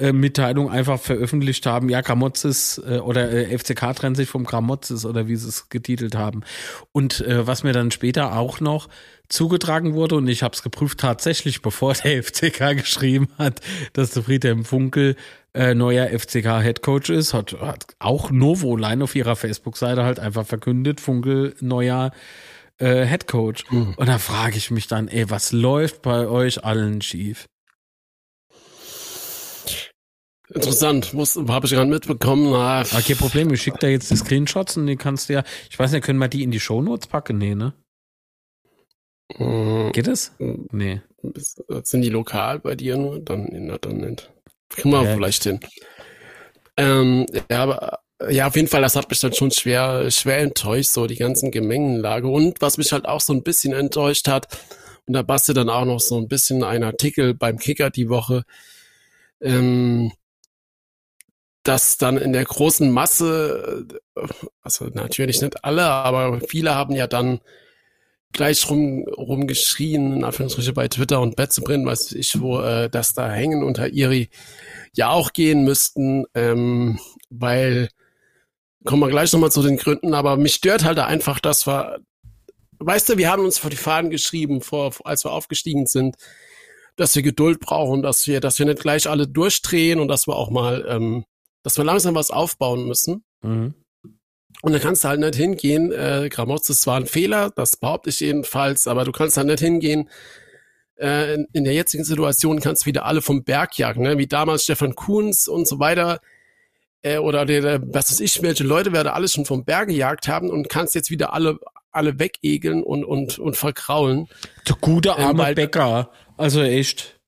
äh, Mitteilung einfach veröffentlicht haben, ja, Gramotzes äh, oder äh, FCK trennt sich vom Gramotzes oder wie sie es getitelt haben. Und äh, was mir dann später auch noch zugetragen wurde, und ich habe es geprüft tatsächlich, *laughs* bevor der FCK geschrieben hat, dass der Friedhelm Funkel äh, neuer FCK-Headcoach ist, hat, hat auch Novoline auf ihrer Facebook-Seite halt einfach verkündet, Funkel neuer äh, Headcoach. Und da frage ich mich dann, ey, was läuft bei euch allen schief? Interessant, habe ich gerade mitbekommen. Ah, kein Problem, ich schicke da jetzt die Screenshots und die kannst du ja, ich weiß nicht, können wir die in die Shownotes packen? Nee, ne? mm, Geht das? Nee. Ist- Sind die lokal bei dir nur? Dann, na, dann nicht. Kriegen wir Ja. vielleicht hin. Ähm, ja, aber ja, auf jeden Fall, das hat mich dann schon schwer, schwer enttäuscht, so die ganzen Gemengenlage. Und was mich halt auch so ein bisschen enttäuscht hat, und da bastet dann auch noch so ein bisschen ein Artikel beim Kicker die Woche, ähm, dass dann in der großen Masse, äh, also natürlich nicht alle, aber viele haben ja dann gleich rum, rumgeschrien, in Anführungsstriche bei Twitter und Betzebrin, weiß ich wo, äh, dass da Hängen unter Iri ja auch gehen müssten, ähm, weil, kommen wir gleich nochmal zu den Gründen, aber mich stört halt einfach, dass wir, weißt du, wir haben uns vor die Fahnen geschrieben, vor, als wir aufgestiegen sind, dass wir Geduld brauchen, dass wir, dass wir nicht gleich alle durchdrehen und dass wir auch mal, ähm, dass wir langsam was aufbauen müssen. Mhm. Und dann kannst du halt nicht hingehen, äh, Gramotz ist zwar ein Fehler, das behaupte ich jedenfalls, aber du kannst halt nicht hingehen, äh, in, in der jetzigen Situation kannst du wieder alle vom Berg jagen, ne? wie damals Stefan Kuhns und so weiter, äh, oder der, der, was weiß ich, welche Leute werden alles schon vom Berg gejagt haben und kannst jetzt wieder alle alle wegegeln und und und verkraulen. Der gute Ähm, arme weil- Bäcker. Also echt.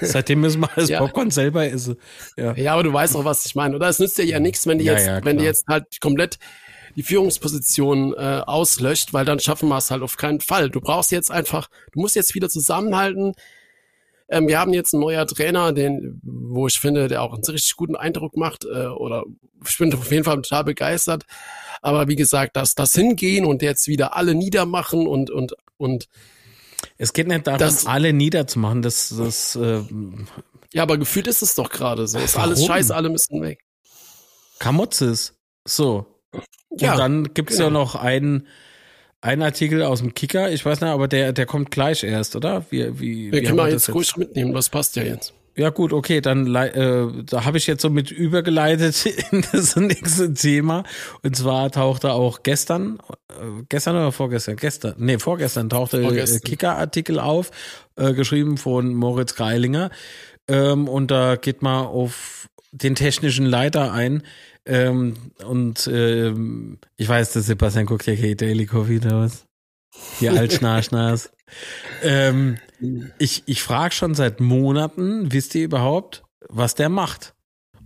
Seitdem müssen wir das Ja. Popcorn selber essen. Ja. Ja, aber du weißt auch, was ich meine. Oder es nützt dir ja nichts, wenn die Ja, jetzt, wenn die jetzt halt komplett die Führungsposition äh, auslöscht, weil dann schaffen wir es halt auf keinen Fall. Du brauchst jetzt einfach, du musst jetzt wieder zusammenhalten. Ähm, wir haben jetzt einen neuer Trainer, den, wo ich finde, der auch einen richtig guten Eindruck macht, äh, oder ich bin auf jeden Fall total begeistert. Aber wie gesagt, dass das hingehen und jetzt wieder alle niedermachen und und und Es geht nicht darum, Das- alle niederzumachen. Das, das äh, ja, aber gefühlt ist es doch gerade so. Ist alles scheiße, alle müssen weg. Kamotzes. So. Ja, Und dann gibt's ja genau. noch einen, einen Artikel aus dem Kicker. Ich weiß nicht, aber der, der kommt gleich erst, oder? Wie, wie, Wir wie können wir wir jetzt ruhig mitnehmen, das passt ja jetzt. Ja gut, okay, dann äh, da habe ich jetzt so mit übergeleitet *laughs* in das nächste Thema. Und zwar tauchte auch gestern, äh, gestern oder vorgestern, gestern, nee, vorgestern tauchte äh, Vorgestern. Kicker-Artikel auf, äh, geschrieben von Moritz Greilinger. Ähm, und da geht man auf den technischen Leiter ein. Ähm, und ähm, ich weiß, dass Sebastian guckt ja Daily Coffee aus. Die Altschnarschnars. *laughs* ähm, ich ich frage schon seit Monaten, wisst ihr überhaupt, was der macht?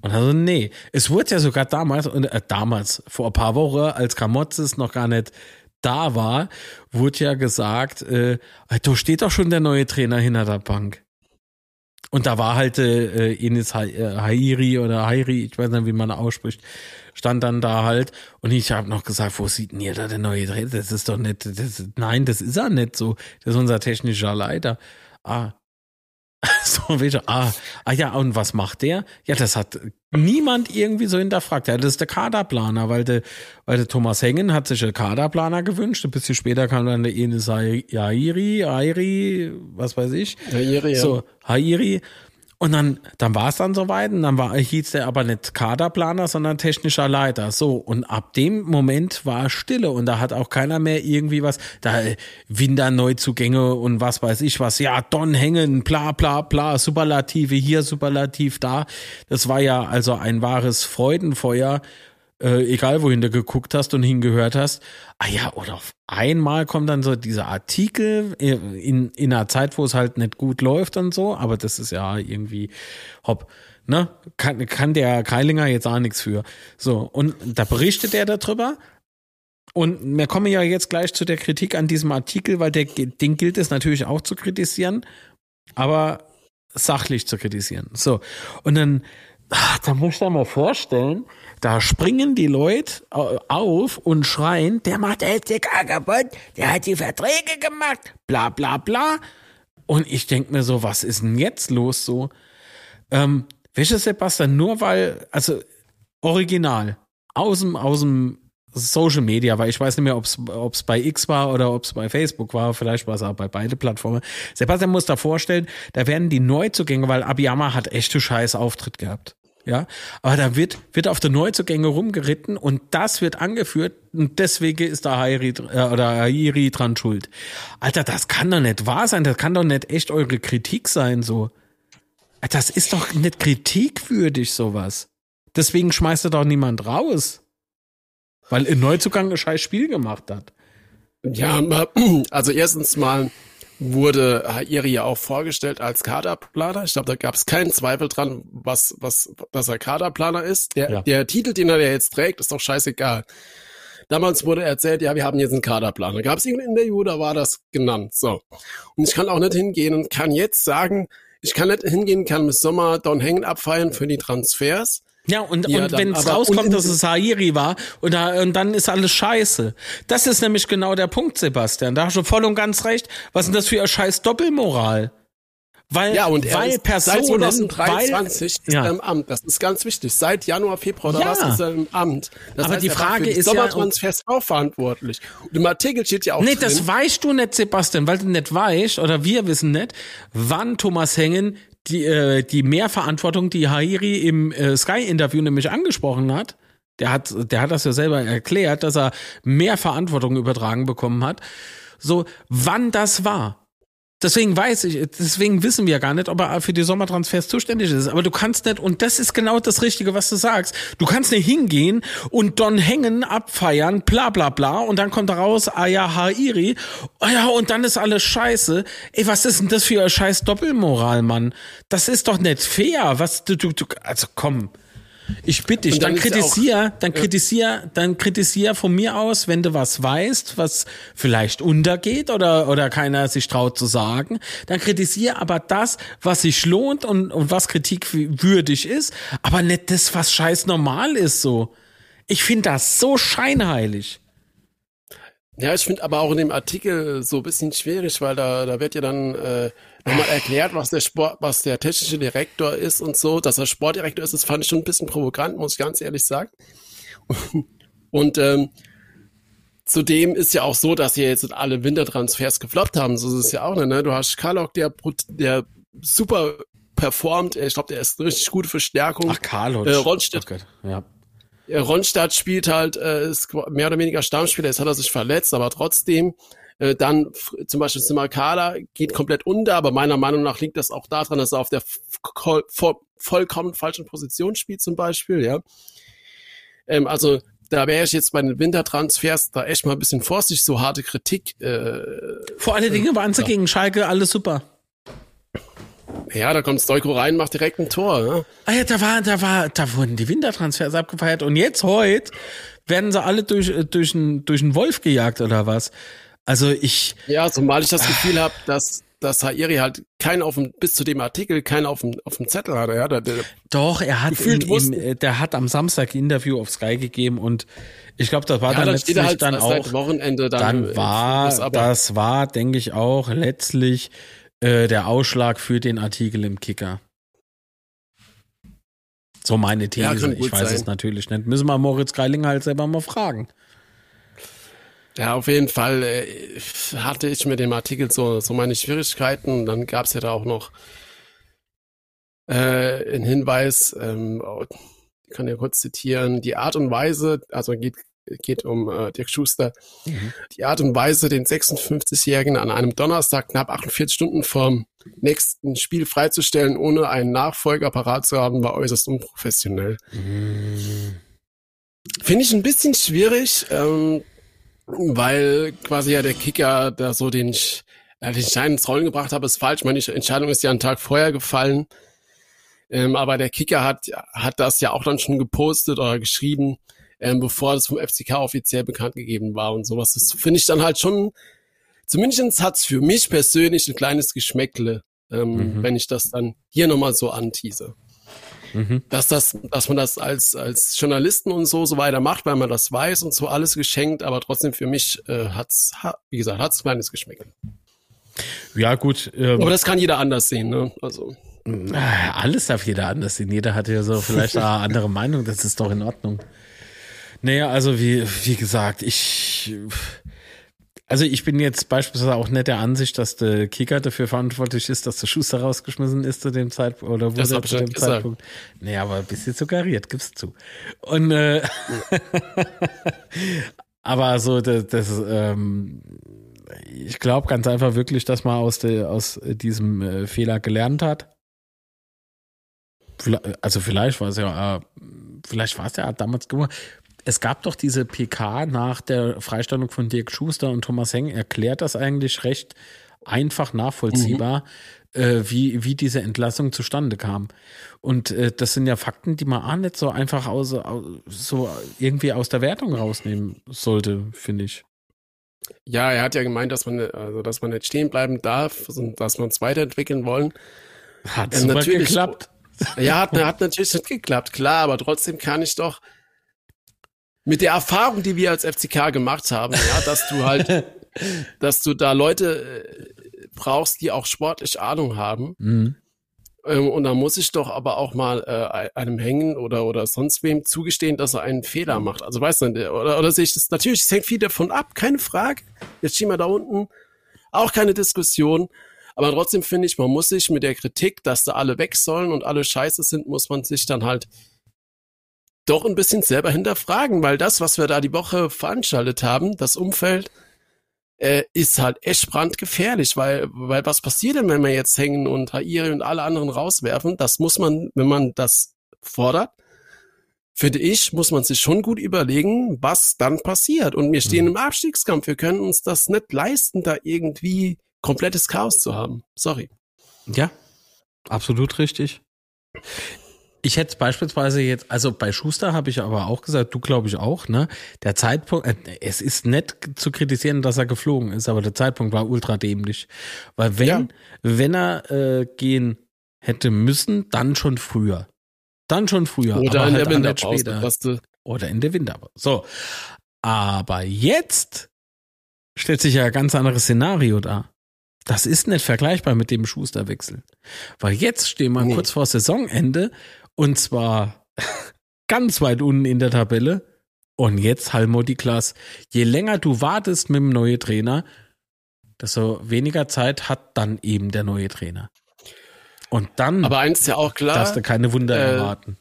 Und also, nee. Es wurde ja sogar damals, äh, damals, vor ein paar Wochen, als Kamotzes noch gar nicht da war, wurde ja gesagt, äh, da steht doch schon der neue Trainer hinter der Bank. Und da war halt äh, Enis äh, Hairi oder Hairi, ich weiß nicht, wie man ausspricht, stand dann da halt. Und ich habe noch gesagt, wo sieht denn ihr da der neue Trainer? Das ist doch nicht, das, nein, das ist er nicht so. Das ist unser technischer Leiter. Ah, *laughs* so, wieder, ah, ah ja, und was macht der? Ja, das hat niemand irgendwie so hinterfragt. Ja, das ist der Kaderplaner, weil der, weil der Thomas Hengen hat sich einen Kaderplaner gewünscht. Ein bisschen später kam dann der Enes Hairi, Hairi, was weiß ich. Hairi, ja. So, Hairi. Und dann, dann war es dann soweit und dann war, hieß der aber nicht Kaderplaner, sondern technischer Leiter. So, und ab dem Moment war Stille und da hat auch keiner mehr irgendwie was, da Winter-Neuzugänge und was weiß ich was, ja, Don hängen, bla bla bla, Superlative hier, Superlativ da. Das war ja also ein wahres Freudenfeuer äh, egal wohin du geguckt hast und hingehört hast. Ah ja, oder auf einmal kommt dann so dieser Artikel in, in einer Zeit, wo es halt nicht gut läuft und so, aber das ist ja irgendwie hopp. Ne? Kann, kann der Keilinger jetzt auch nichts für. So, und da berichtet er darüber. Und wir kommen ja jetzt gleich zu der Kritik an diesem Artikel, weil der, den gilt es natürlich auch zu kritisieren, aber sachlich zu kritisieren. So. Und dann, ach, da muss ich da mal vorstellen, da springen die Leute auf und schreien, der macht LCK kaputt, der hat die Verträge gemacht, bla bla bla. Und ich denke mir so, was ist denn jetzt los so? Ähm, welche Sebastian, nur weil, also original, aus dem, aus dem Social Media, weil ich weiß nicht mehr, ob es bei X war oder ob es bei Facebook war, vielleicht war es auch bei beide Plattformen. Sebastian muss da vorstellen, da werden die Neuzugänge, weil Abiyama hat echte scheiß Auftritt gehabt. Ja, aber da wird, wird auf der Neuzugänge rumgeritten und das wird angeführt und deswegen ist da Hairi, äh, oder Hairi dran schuld. Alter, das kann doch nicht wahr sein, das kann doch nicht echt eure Kritik sein, so. Das ist doch nicht kritikwürdig, sowas. Deswegen schmeißt er doch niemand raus. Weil ein Neuzugang ein scheiß Spiel gemacht hat. Ja, *clears throat* also erstens mal, wurde Hairi ja auch vorgestellt als Kaderplaner. Ich glaube, da gab es keinen Zweifel dran, was, was, dass er Kaderplaner ist. Der, ja. der Titel, den er jetzt trägt, ist doch scheißegal. Damals wurde erzählt, ja, wir haben jetzt einen Kaderplaner. Gab es irgendein Interview, da war das genannt. So. Und ich kann auch nicht hingehen und kann jetzt sagen, ich kann nicht hingehen, kann bis Sommer Don Hängen abfeiern für die Transfers. Ja, und, ja, und wenn es rauskommt, dass es Hairi war, und, da, und dann ist alles scheiße. Das ist nämlich genau der Punkt, Sebastian. Da hast du voll und ganz recht. Was ist denn das für eine scheiß Doppelmoral? Weil, ja, und weil ist, Personen, seit 2023 weil, ist ja. er im Amt. Das ist ganz wichtig. Seit Januar, Februar oder ja. was ist er im Amt. Das Aber heißt, die Frage ist ja Sommertransfers auch verantwortlich. Und im Artikel steht ja auch Nee, drin, das weißt du nicht, Sebastian, weil du nicht weißt, oder wir wissen nicht, wann Thomas Hengen die, äh, die Mehrverantwortung, die Hairi im äh, Sky-Interview nämlich angesprochen hat, der hat, der hat das ja selber erklärt, dass er mehr Verantwortung übertragen bekommen hat. So, wann das war. Deswegen weiß ich, deswegen wissen wir gar nicht, ob er für die Sommertransfers zuständig ist. Aber du kannst nicht, und das ist genau das Richtige, was du sagst. Du kannst nicht hingehen und Don hängen, abfeiern, bla bla bla, und dann kommt raus, ah ja, Hairi, ah ja, und dann ist alles scheiße. Ey, was ist denn das für ein scheiß Doppelmoral, Mann? Das ist doch nicht fair. Was du, du, du, also komm. Ich bitte dich, dann, dann kritisier, dann kritisier, dann kritisier von mir aus, wenn du was weißt, was vielleicht untergeht oder, oder keiner sich traut zu sagen, dann kritisier aber das, was sich lohnt und, und was kritikwürdig ist, aber nicht das, was scheiß normal ist, so. Ich finde das so scheinheilig. Ja, ich finde aber auch in dem Artikel so ein bisschen schwierig, weil da, da wird ja dann äh, nochmal erklärt, was der Sport, was der technische Direktor ist und so. Dass er Sportdirektor ist, das fand ich schon ein bisschen provokant, muss ich ganz ehrlich sagen. *laughs* Und ähm, zudem ist ja auch so, dass hier jetzt alle Wintertransfers gefloppt haben. So ist es ja auch nicht, ne? Du hast Karlok, der, der super performt. Ich glaube, der ist eine richtig gute Verstärkung. Ach, Karlok. Äh, Ronstedt, oh ja. Ronstadt spielt halt, äh, ist mehr oder weniger Stammspieler, jetzt hat er sich verletzt, aber trotzdem, äh, dann zum Beispiel Simakala geht komplett unter, aber meiner Meinung nach liegt das auch daran, dass er auf der vollkommen falschen Position spielt zum Beispiel, ja. Ähm, also da wäre ich jetzt bei den Wintertransfers da echt mal ein bisschen vorsichtig, so harte Kritik. Äh, Vor allen Dingen waren sie ja. gegen Schalke alles super. Ja, da kommt Stoiko rein, macht direkt ein Tor. Ne? Ah ja, da war, da war, da wurden die Wintertransfers abgefeiert und jetzt heute werden sie alle durch durch einen durch einen Wolf gejagt oder was? Also ich. Ja, zumal ich das Gefühl habe, dass dass Hairi halt keinen auf dem, bis zu dem Artikel keinen auf dem, auf dem Zettel hatte, ja. Der, der Doch, er hat im, im, der hat am Samstag Interview auf Sky gegeben und ich glaube, das war ja, dann, dann letztlich halt dann auch, Wochenende dann, dann war, das war, denke ich auch, letztlich äh, der Ausschlag für den Artikel im Kicker. So meine These. Ja, ich weiß sein. es natürlich nicht. Müssen wir Moritz Greilinger halt selber mal fragen. Ja, auf jeden Fall äh, hatte ich mit dem Artikel so, so meine Schwierigkeiten. Dann gab es ja da auch noch äh, einen Hinweis, ähm, ich kann ja kurz zitieren, die Art und Weise, also geht geht um äh, Dirk Schuster. Mhm. Die Art und Weise, den 56-Jährigen an einem Donnerstag knapp 48 Stunden vorm nächsten Spiel freizustellen, ohne einen Nachfolger parat zu haben, war äußerst unprofessionell. Mhm. Finde ich ein bisschen schwierig, ähm, weil quasi ja der Kicker da so den, äh, den Stein ins Rollen gebracht hat, ist falsch. Meine Entscheidung ist ja einen Tag vorher gefallen. Ähm, aber der Kicker hat, hat das ja auch dann schon gepostet oder geschrieben, ähm, bevor das vom FCK offiziell bekannt gegeben war und sowas. Das finde ich dann halt schon, zumindest hat's für mich persönlich ein kleines Geschmäckle, ähm, mhm. wenn ich das dann hier nochmal so antease. Mhm. Dass das, dass man das als, als Journalisten und so so weiter macht, weil man das weiß und so alles geschenkt, aber trotzdem für mich äh, hat's, ha, wie gesagt, hat's ein kleines Geschmäckle. Ja, gut. Ähm, aber das kann jeder anders sehen, ne? Also. Alles darf jeder anders sehen. Jeder hat ja so vielleicht eine *laughs* andere Meinung, das ist doch in Ordnung. Naja, also wie, wie gesagt, ich, also ich bin jetzt beispielsweise auch nicht der Ansicht, dass der Kicker dafür verantwortlich ist, dass der Schuster rausgeschmissen ist zu dem Zeitpunkt oder wurde zu dem Zeitpunkt. Naja, aber ein bisschen suggeriert, gibst du. Und äh, *laughs* aber so das, das ähm, ich glaube ganz einfach wirklich, dass man aus der aus diesem äh, Fehler gelernt hat. Also vielleicht war es ja, äh, vielleicht war es ja damals gemacht es gab doch diese PK nach der Freistellung von Dirk Schuster und Thomas Heng, erklärt das eigentlich recht einfach nachvollziehbar, mhm. äh, wie, wie diese Entlassung zustande kam. Und äh, das sind ja Fakten, die man auch nicht so einfach aus, so irgendwie aus der Wertung rausnehmen sollte, finde ich. Ja, er hat ja gemeint, dass man, also, dass man nicht stehen bleiben darf und dass man es weiterentwickeln wollen. Hat ähm, natürlich geklappt. Ja, hat, hat natürlich nicht geklappt, klar, aber trotzdem kann ich doch, mit der Erfahrung, die wir als FCK gemacht haben, ja, dass du halt, *laughs* dass du da Leute äh, brauchst, die auch sportlich Ahnung haben. Mhm. Ähm, und da muss ich doch aber auch mal äh, einem hängen oder oder sonst wem zugestehen, dass er einen Fehler macht. Also weißt du, oder, oder sehe ich das natürlich, es hängt viel davon ab, keine Frage. Jetzt stehen wir da unten, auch keine Diskussion. Aber trotzdem finde ich, man muss sich mit der Kritik, dass da alle weg sollen und alle scheiße sind, muss man sich dann halt doch ein bisschen selber hinterfragen, weil das, was wir da die Woche veranstaltet haben, das Umfeld, äh, ist halt echt brandgefährlich, weil, weil was passiert denn, wenn wir jetzt hängen und Hairi und alle anderen rauswerfen? Das muss man, wenn man das fordert, finde ich, muss man sich schon gut überlegen, was dann passiert. Und wir stehen mhm. im Abstiegskampf. Wir können uns das nicht leisten, da irgendwie komplettes Chaos zu haben. Sorry. Ja, absolut richtig. Ich hätte beispielsweise jetzt, also bei Schuster habe ich aber auch gesagt, du glaube ich auch, ne? Der Zeitpunkt, äh, es ist nett zu kritisieren, dass er geflogen ist, aber der Zeitpunkt war ultra dämlich. Weil wenn, ja. wenn er äh, gehen hätte müssen, dann schon früher. Dann schon früher. Oder in halt der Winterpause. Oder in der Winterpause. So. Aber jetzt stellt sich ja ein ganz anderes Szenario da. Das ist nicht vergleichbar mit dem Schusterwechsel. Weil jetzt stehen wir nee. kurz vor Saisonende und zwar *laughs* ganz weit unten in der Tabelle. Und jetzt Halmo die Klasse. Je länger du wartest mit dem neuen Trainer, desto weniger Zeit hat dann eben der neue Trainer. Und dann Aber eins ist ja auch klar, darfst du keine Wunder äh, erwarten.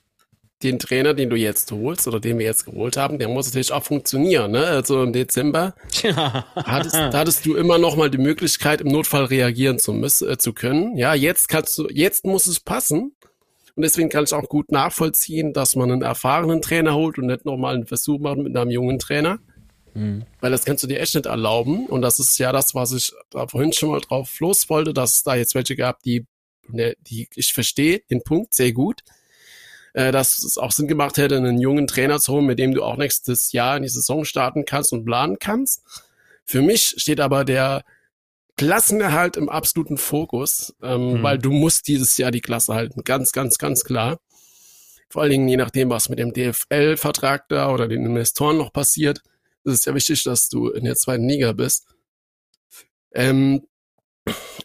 Den Trainer, den du jetzt holst oder den wir jetzt geholt haben, der muss natürlich auch funktionieren. Ne? Also im Dezember ja. hattest, *laughs* hattest du immer noch mal die Möglichkeit, im Notfall reagieren zu müssen, äh, zu können. Ja, jetzt kannst du, jetzt muss es passen. Und deswegen kann ich auch gut nachvollziehen, dass man einen erfahrenen Trainer holt und nicht nochmal einen Versuch macht mit einem jungen Trainer. Mhm. Weil das kannst du dir echt nicht erlauben. Und das ist ja das, was ich da vorhin schon mal drauf los wollte, dass es da jetzt welche gab, die, ne, die ich verstehe den Punkt sehr gut, äh, dass es auch Sinn gemacht hätte, einen jungen Trainer zu holen, mit dem du auch nächstes Jahr in die Saison starten kannst und planen kannst. Für mich steht aber der Klassenerhalt im absoluten Fokus, ähm, mhm. weil du musst dieses Jahr die Klasse halten. Ganz, ganz, ganz klar. Vor allen Dingen je nachdem, was mit dem DFL-Vertrag da oder den Investoren noch passiert, ist es ja wichtig, dass du in der zweiten Liga bist. Ähm,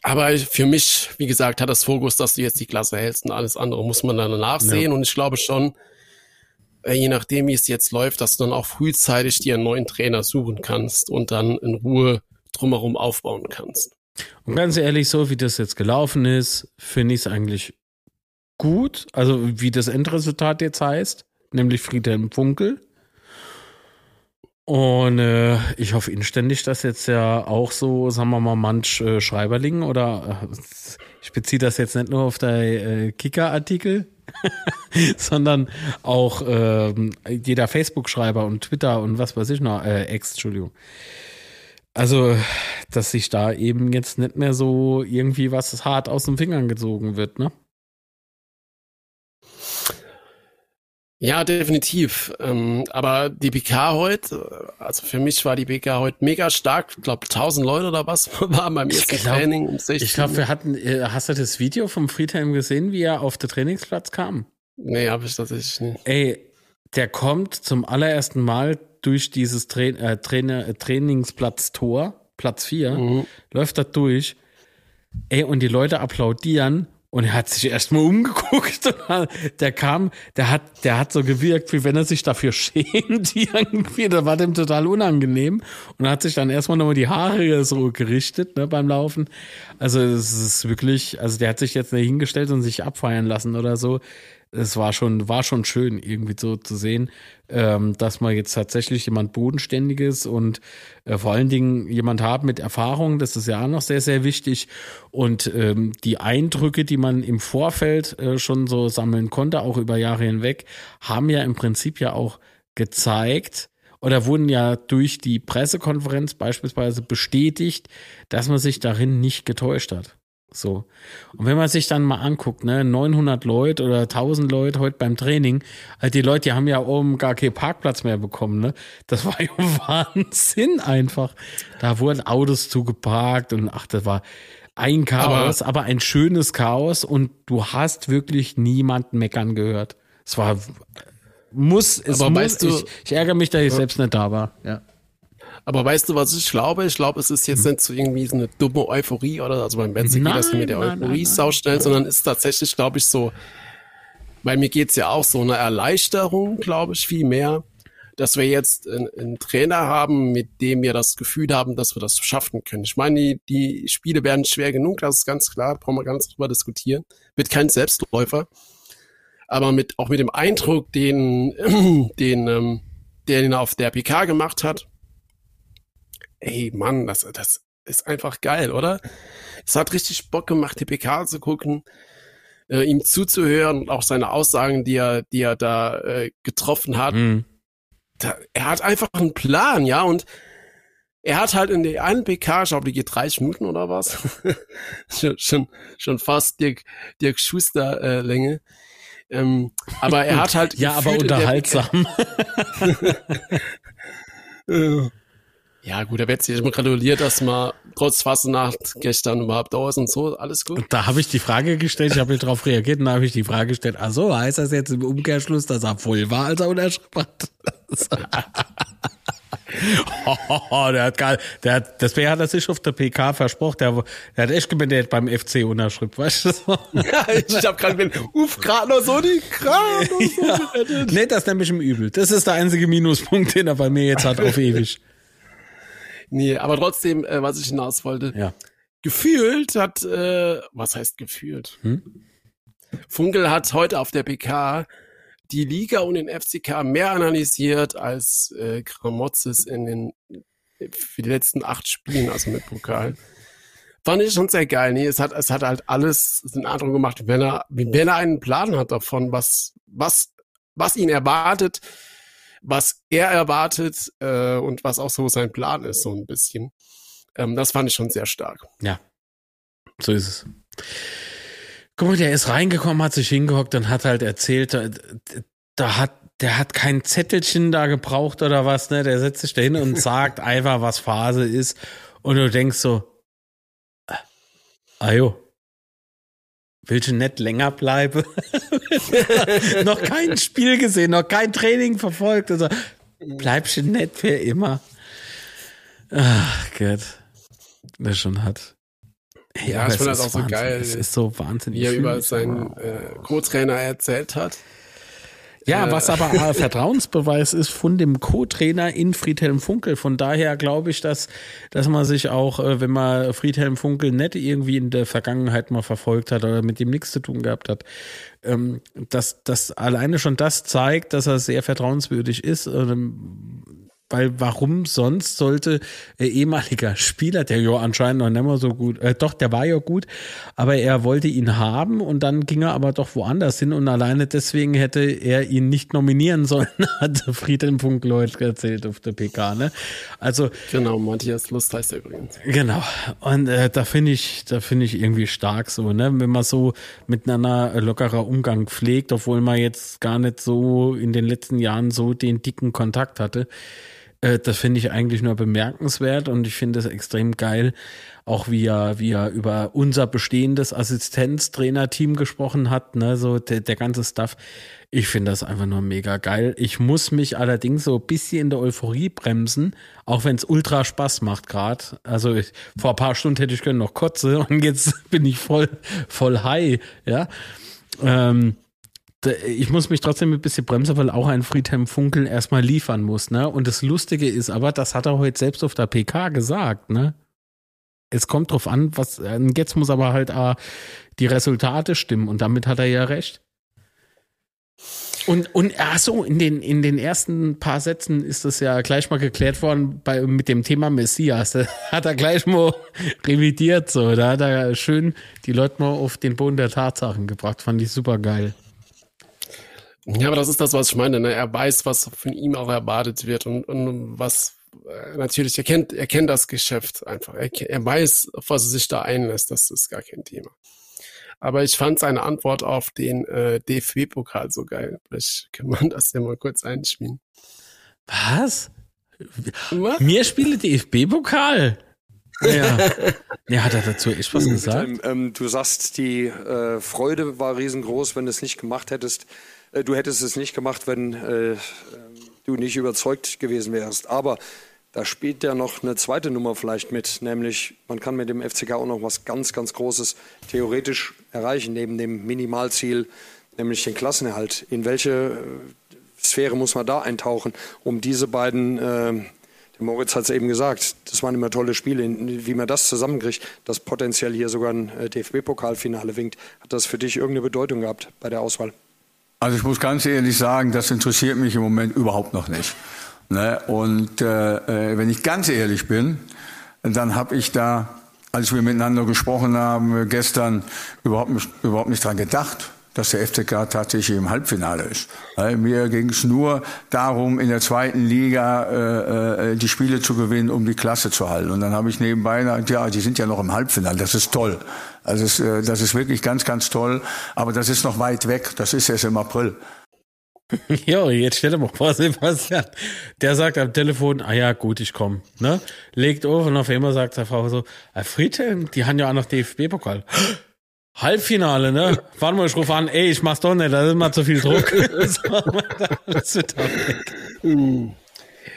aber für mich, wie gesagt, hat das Fokus, dass du jetzt die Klasse hältst und alles andere muss man dann nachsehen. Ja. Und ich glaube schon, äh, je nachdem, wie es jetzt läuft, dass du dann auch frühzeitig dir einen neuen Trainer suchen kannst und dann in Ruhe drumherum aufbauen kannst. Und ganz ehrlich, so wie das jetzt gelaufen ist, finde ich es eigentlich gut. Also wie das Endresultat jetzt heißt, nämlich Friedhelm Funkel. Und äh, ich hoffe inständig, dass jetzt ja auch so, sagen wir mal, manch äh, Schreiberling oder äh, ich beziehe das jetzt nicht nur auf der äh, Kicker-Artikel, *laughs* sondern auch äh, jeder Facebook-Schreiber und Twitter und was weiß ich noch, äh, Ex, Entschuldigung. Also, dass sich da eben jetzt nicht mehr so irgendwie was hart aus den Fingern gezogen wird, ne? Ja, definitiv. Ähm, aber die PK heute, also für mich war die PK heute mega stark. Ich glaube, 1000 Leute oder was *laughs* waren beim ersten glaub, Training um 16 Ich glaube, wir hatten, äh, hast du das Video vom Friedhelm gesehen, wie er auf den Trainingsplatz kam? Nee, habe ich tatsächlich nicht. Ey, der kommt zum allerersten Mal durch dieses Tra äh, Trainer, äh, Trainingsplatz-Tor, Platz 4, mhm. läuft da durch. Ey, und die Leute applaudieren und er hat sich erstmal umgeguckt und der kam, der hat, der hat so gewirkt, wie wenn er sich dafür *laughs* schämt irgendwie. Da war dem total unangenehm und er hat sich dann erstmal nochmal die Haare so gerichtet, ne, beim Laufen. Also, es ist wirklich, also der hat sich jetzt nicht hingestellt und sich abfeiern lassen oder so es war schon, war schon schön, irgendwie so zu sehen, ähm, dass man jetzt tatsächlich jemand Bodenständiges und äh, vor allen Dingen jemand hat mit Erfahrung, das ist ja auch noch sehr, sehr wichtig. Und ähm, die Eindrücke, die man im Vorfeld äh, schon so sammeln konnte, auch über Jahre hinweg, haben ja im Prinzip ja auch gezeigt, oder wurden ja durch die Pressekonferenz beispielsweise bestätigt, dass man sich darin nicht getäuscht hat. So. Und wenn man sich dann mal anguckt, ne, 900 Leute oder 1000 Leute heute beim Training, also die Leute, die haben ja oben gar keinen Parkplatz mehr bekommen, ne? Das war ja *laughs* Wahnsinn einfach. Da wurden Autos zugeparkt und ach, das war ein Chaos, aber, aber ein schönes Chaos und du hast wirklich niemanden meckern gehört. Es war, muss, es aber muss, weißt du, ich, ich ärgere mich, dass ich ja. selbst nicht da war, ja. Aber weißt du, was ich glaube? Ich glaube, es ist jetzt mhm. nicht so irgendwie so eine dumme Euphorie oder, also beim Benze geht das mit der Euphorie sauschnell, sondern ist tatsächlich, glaube ich, so, weil mir geht's ja auch so eine Erleichterung, glaube ich, viel mehr, dass wir jetzt einen, einen, Trainer haben, mit dem wir das Gefühl haben, dass wir das schaffen können. Ich meine, die, die Spiele werden schwer genug, das ist ganz klar, brauchen wir ganz drüber diskutieren. Wird kein Selbstläufer. Aber mit, auch mit dem Eindruck, den, *clears throat* den, ähm, der ihn auf der PK gemacht hat, ey Mann, das, das ist einfach geil, oder? Es hat richtig Bock gemacht, die PK zu gucken, äh, ihm zuzuhören und auch seine Aussagen, die er, die er da äh, getroffen hat. Mhm. Da, er hat einfach einen Plan, ja, und er hat halt in der einen PK, ich glaube, die geht 30 Minuten oder was, *laughs* schon, schon, schon fast Dirk, Dirk Schuster äh, Länge. Ähm, aber er hat halt *laughs* ja, aber unterhaltsam. *laughs* ja, gut, da wird sich immer gratuliert, dass man trotz Fastnacht gestern überhaupt da ist und so, alles gut. Und da habe ich die Frage gestellt, ich habe darauf reagiert und da habe ich die Frage gestellt, ach so, heißt das jetzt im Umkehrschluss, dass er voll war, als er unterschrieben hat? *laughs* oh, der hat gar, der hat, deswegen hat er sich auf der PK versprochen, der, der hat echt gemeint, der hat beim FC unterschrieben, weißt du so? *laughs* ja, ich hab gerade gemeint, uff, gerade noch so die, gerade noch so. Nee, das ist nämlich im Übel. Das ist der einzige Minuspunkt, den er bei mir jetzt hat auf ewig. Nee, aber trotzdem, äh, was ich hinaus wollte. Ja. Gefühlt hat, äh, was heißt gefühlt? Hm? Funkel hat heute auf der PK die Liga und den FCK mehr analysiert als äh, Gramozis in den für die letzten acht Spielen, also mit Pokal. fand ich schon sehr geil. Nee, es hat, es hat halt alles den Eindruck gemacht, wenn er, wenn er einen Plan hat davon, was, was, was ihn erwartet, was er erwartet äh, und was auch so sein Plan ist, so ein bisschen. Ähm, das fand ich schon sehr stark. Ja, so ist es. Guck mal, der ist reingekommen, hat sich hingehockt und hat halt erzählt, da, da hat der hat kein Zettelchen da gebraucht oder was, ne? Der setzt sich da hin und *laughs* sagt einfach, was Phase ist. Und du denkst so, ah jo, willst du nicht länger bleiben? *laughs* noch kein Spiel gesehen, noch kein Training verfolgt. Also, bleibst du nicht für immer. Ach Gott. Das schon hat. Ja, ja ich finde das auch Wahnsinn. so geil. Es ist so wahnsinnig. Wie er über seinen äh, Co-Trainer erzählt hat. Ja, was aber *laughs* ein Vertrauensbeweis ist von dem Co-Trainer in Friedhelm Funkel. Von daher glaube ich, dass, dass man sich auch, äh, wenn man Friedhelm Funkel nicht irgendwie in der Vergangenheit mal verfolgt hat oder mit ihm nichts zu tun gehabt hat, ähm, dass, dass alleine schon das zeigt, dass er sehr vertrauenswürdig ist. Weil warum sonst sollte äh, ehemaliger *laughs* Spieler, der ja anscheinend noch nicht mehr so gut, äh, doch, der war ja gut, aber er wollte ihn haben und dann ging er aber doch woanders hin und alleine deswegen hätte er ihn nicht nominieren sollen, *laughs* hat Friedhelm Funkleut erzählt auf der PK, ne? Also. Genau, Matthias Lust heißt er übrigens. Genau. Und äh, da finde ich, da finde ich irgendwie stark so, ne? Wenn man so miteinander lockerer Umgang pflegt, obwohl man jetzt gar nicht so in den letzten Jahren so den dicken Kontakt hatte. Äh, das finde ich eigentlich nur bemerkenswert und ich finde es extrem geil, auch wie er, wie er über unser bestehendes Assistenztrainerteam gesprochen hat, ne, so der, der ganze Stuff. Ich finde das einfach nur mega geil. Ich muss mich allerdings so ein bisschen in der Euphorie bremsen, auch wenn es ultra Spaß macht gerade. Also ich, vor ein paar Stunden hätte ich können noch kotze *laughs* und jetzt bin ich voll, voll high, ja. Ähm, ich muss mich trotzdem ein bisschen bremsen, weil auch ein Friedhelm Funkel erstmal liefern muss, ne? Und das Lustige ist aber, das hat er heute selbst auf der PK gesagt, ne? Es kommt drauf an, was, jetzt muss aber halt äh, die Resultate stimmen und damit hat er ja recht. Und, und ach in den, in den ersten paar Sätzen ist das ja gleich mal geklärt worden bei, mit dem Thema Messias. *laughs* Da hat er gleich mal revidiert, so. Da hat er schön die Leute mal auf den Boden der Tatsachen gebracht. Fand ich super geil. Ja, aber das ist das, was ich meine. Ne? Er weiß, was von ihm auch erwartet wird und, und was äh, natürlich, er kennt, er kennt das Geschäft einfach. Er, er weiß, auf was er sich da einlässt. Das ist gar kein Thema. Aber ich fand seine Antwort auf den äh, DFB-Pokal so geil. Vielleicht kann man *laughs* das ja mal kurz einspielen. Was? was? Mir spiele DFB-Pokal? *laughs* Ja. ja, hat er dazu echt was gesagt? Ähm, ähm, du sagst, die äh, Freude war riesengroß, wenn du es nicht gemacht hättest. Äh, du hättest es nicht gemacht, wenn äh, du nicht überzeugt gewesen wärst. Aber da spielt ja noch eine zweite Nummer vielleicht mit, nämlich man kann mit dem FCK auch noch was ganz, ganz Großes theoretisch erreichen, neben dem Minimalziel, nämlich den Klassenerhalt. In welche äh, Sphäre muss man da eintauchen, um diese beiden, äh, der Moritz hat es eben gesagt, das waren immer tolle Spiele, wie man das zusammenkriegt, dass potenziell hier sogar ein DFB-Pokalfinale winkt. Hat das für dich irgendeine Bedeutung gehabt bei der Auswahl? Also ich muss ganz ehrlich sagen, das interessiert mich im Moment überhaupt noch nicht. Ne? Und äh, äh wenn ich ganz ehrlich bin, dann habe ich da, als wir miteinander gesprochen haben, äh, gestern überhaupt nicht, überhaupt nicht dran gedacht dass der FCK tatsächlich im Halbfinale ist. Mir ging es nur darum, in der zweiten Liga äh, äh, die Spiele zu gewinnen, um die Klasse zu halten. Und dann habe ich nebenbei gesagt, ja, die sind ja noch im Halbfinale, das ist toll. Also es, äh, das ist wirklich ganz, ganz toll. Aber das ist noch weit weg, das ist erst im April. *laughs* Jo, jetzt stell dir mal vor, Sebastian. Der sagt am Telefon, ah ja, gut, ich komme. Ne? Legt auf und auf einmal sagt der Frau so, ah, Friedhelm, die haben ja auch noch DFB-Pokal. *gasps* Halbfinale, ne? Warte mal, ich rufe an, ey, ich mach's doch nicht, da ist immer zu viel Druck. *laughs* *laughs* das wird hm.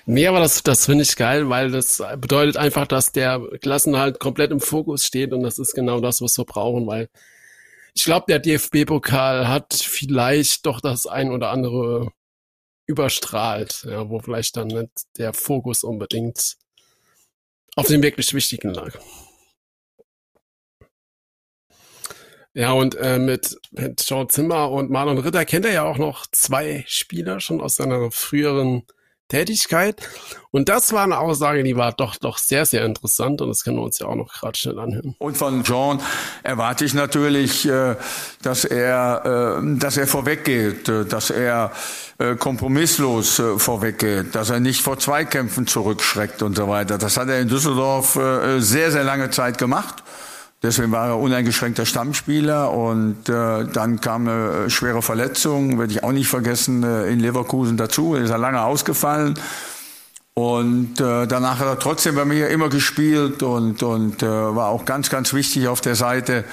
Nee, aber das, das finde ich geil, weil das bedeutet einfach, dass der Klassenhalt komplett im Fokus steht und das ist genau das, was wir brauchen, weil ich glaube, der DFB-Pokal hat vielleicht doch das ein oder andere überstrahlt, ja, wo vielleicht dann nicht der Fokus unbedingt auf dem wirklich Wichtigen lag. Ja, und äh, mit, mit Joe Zimmer und Marlon Ritter kennt er ja auch noch zwei Spieler schon aus seiner früheren Tätigkeit. Und das war eine Aussage, die war doch doch sehr, sehr interessant und das können wir uns ja auch noch gerade schnell anhören. Und von John erwarte ich natürlich, äh, dass er, äh, dass er vorweggeht, äh, dass er kompromisslos vorweggeht, dass er nicht vor Zweikämpfen zurückschreckt und so weiter. Das hat er in Düsseldorf sehr, sehr lange Zeit gemacht. Deswegen war er uneingeschränkter Stammspieler und äh, dann kam eine schwere Verletzung, werde ich auch nicht vergessen, äh, in Leverkusen dazu. Er ist er lange ausgefallen und äh, danach hat er trotzdem bei mir immer gespielt und, und äh, war auch ganz, ganz wichtig auf der Seite.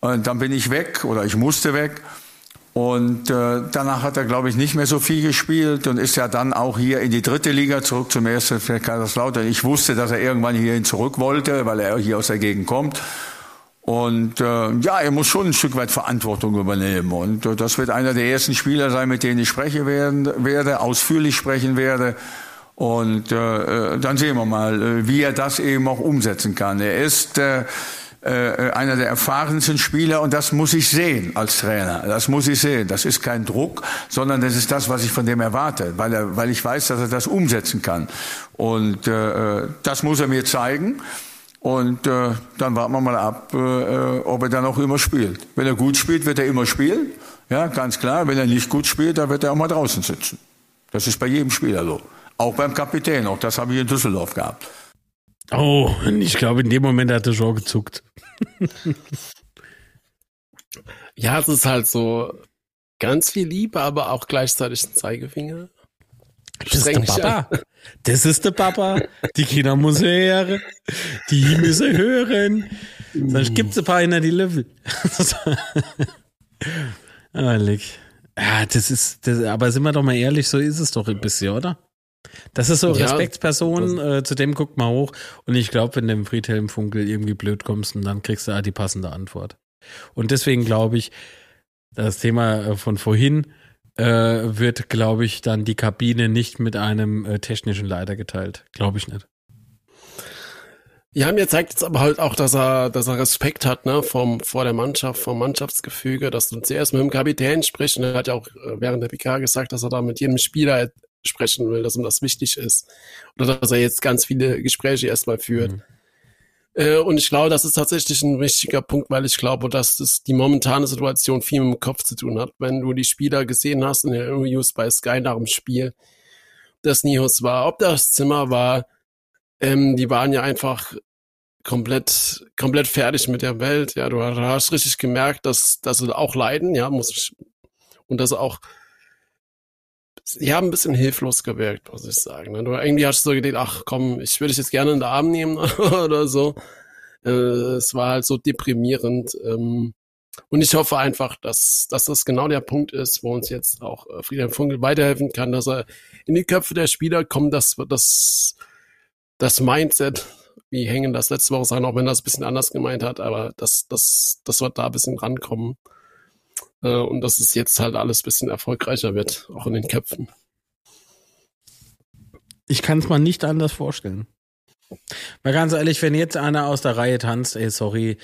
Und dann bin ich weg oder ich musste weg. Und äh, danach hat er, glaube ich, nicht mehr so viel gespielt und ist ja dann auch hier in die dritte Liga zurück zum ersten für Kaiserslautern. Ich wusste, dass er irgendwann hierhin zurück wollte, weil er hier aus der Gegend kommt. Und äh, ja, er muss schon ein Stück weit Verantwortung übernehmen. Und äh, das wird einer der ersten Spieler sein, mit denen ich sprechen werden, werde, ausführlich sprechen werde. Und äh, äh dann sehen wir mal, äh, wie er das eben auch umsetzen kann. Er ist äh, äh, einer der erfahrensten Spieler und das muss ich sehen als Trainer. Das muss ich sehen. Das ist kein Druck, sondern das ist das, was ich von dem erwarte, weil, er, weil ich weiß, dass er das umsetzen kann. Und äh, das muss er mir zeigen. Und äh, dann warten wir mal ab, äh, äh, ob er dann auch immer spielt. Wenn er gut spielt, wird er immer spielen. Ja, ganz klar. Wenn er nicht gut spielt, dann wird er auch mal draußen sitzen. Das ist bei jedem Spieler so. Auch beim Kapitän. Auch das habe ich in Düsseldorf gehabt. Oh, ich glaube, in dem Moment hat er schon gezuckt. *laughs* ja, es ist halt so ganz viel Liebe, aber auch gleichzeitig ein Zeigefinger. Das ist der Papa. Das ist der Papa. Die Kinder müssen hören. Die müssen hören. Sonst gibt's ein paar in die Löffel. *laughs* ah, Ja, das ist, das, aber sind wir doch mal ehrlich, so ist es doch ein bisschen, oder? Das ist so ja, Respektsperson, äh, zu dem guckt mal hoch. Und ich glaube, wenn du im Friedhelm Funkel irgendwie blöd kommst, dann kriegst du auch die passende Antwort. Und deswegen glaube ich, das Thema äh, von vorhin, äh, wird, glaube ich, dann die Kabine nicht mit einem äh, technischen Leiter geteilt. Glaube ich nicht. Ja, mir zeigt jetzt aber halt auch, dass er, dass er Respekt hat, ne, vom, vor der Mannschaft, vom Mannschaftsgefüge, dass du zuerst mit dem Kapitän sprichst und er hat ja auch äh, während der PK gesagt, dass er da mit jedem Spieler sprechen will, dass ihm das wichtig ist. Oder dass er jetzt ganz viele Gespräche erstmal führt. Mhm. Äh, und ich glaube, das ist tatsächlich ein wichtiger Punkt, weil ich glaube, dass es die momentane Situation viel mit dem Kopf zu tun hat. Wenn du die Spieler gesehen hast in den Interviews bei Sky nach dem Spiel, das Nihus war, ob das Zimmer war, ähm, die waren ja einfach komplett, komplett fertig mit der Welt. Ja, du hast richtig gemerkt, dass, dass sie auch leiden, ja, muss ich, und dass auch sie haben ein bisschen hilflos gewirkt, muss ich sagen. Ne? Du irgendwie hast du so gedacht, ach komm, ich würde dich jetzt gerne in den Arm nehmen *laughs* oder so. Äh, es war halt so deprimierend. Ähm, und ich hoffe einfach, dass, dass das genau der Punkt ist, wo uns jetzt auch äh, Friedhelm Funkel weiterhelfen kann, dass er in die Köpfe der Spieler kommt, dass das, das Mindset, wie hängen das letzte Woche sein, auch wenn das ein bisschen anders gemeint hat, aber dass, dass, dass wir da ein bisschen rankommen. Äh, und dass es jetzt halt alles bisschen erfolgreicher wird, auch in den Köpfen. Ich kann es mal nicht anders vorstellen. Mal ganz ehrlich, wenn jetzt einer aus der Reihe tanzt, ey, sorry,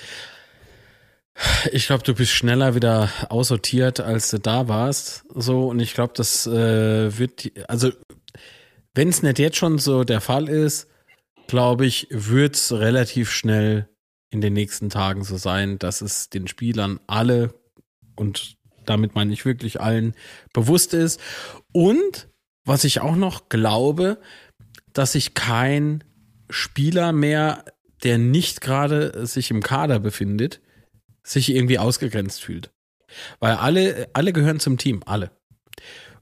ich glaube, du bist schneller wieder aussortiert, als du da warst. So, und ich glaube, das äh, wird, also, wenn es nicht jetzt schon so der Fall ist, glaube ich, wird es relativ schnell in den nächsten Tagen so sein, dass es den Spielern alle und damit meine ich wirklich allen bewusst ist. Und was ich auch noch glaube, dass sich kein Spieler mehr, der nicht gerade sich im Kader befindet, sich irgendwie ausgegrenzt fühlt. Weil alle, alle gehören zum Team, alle.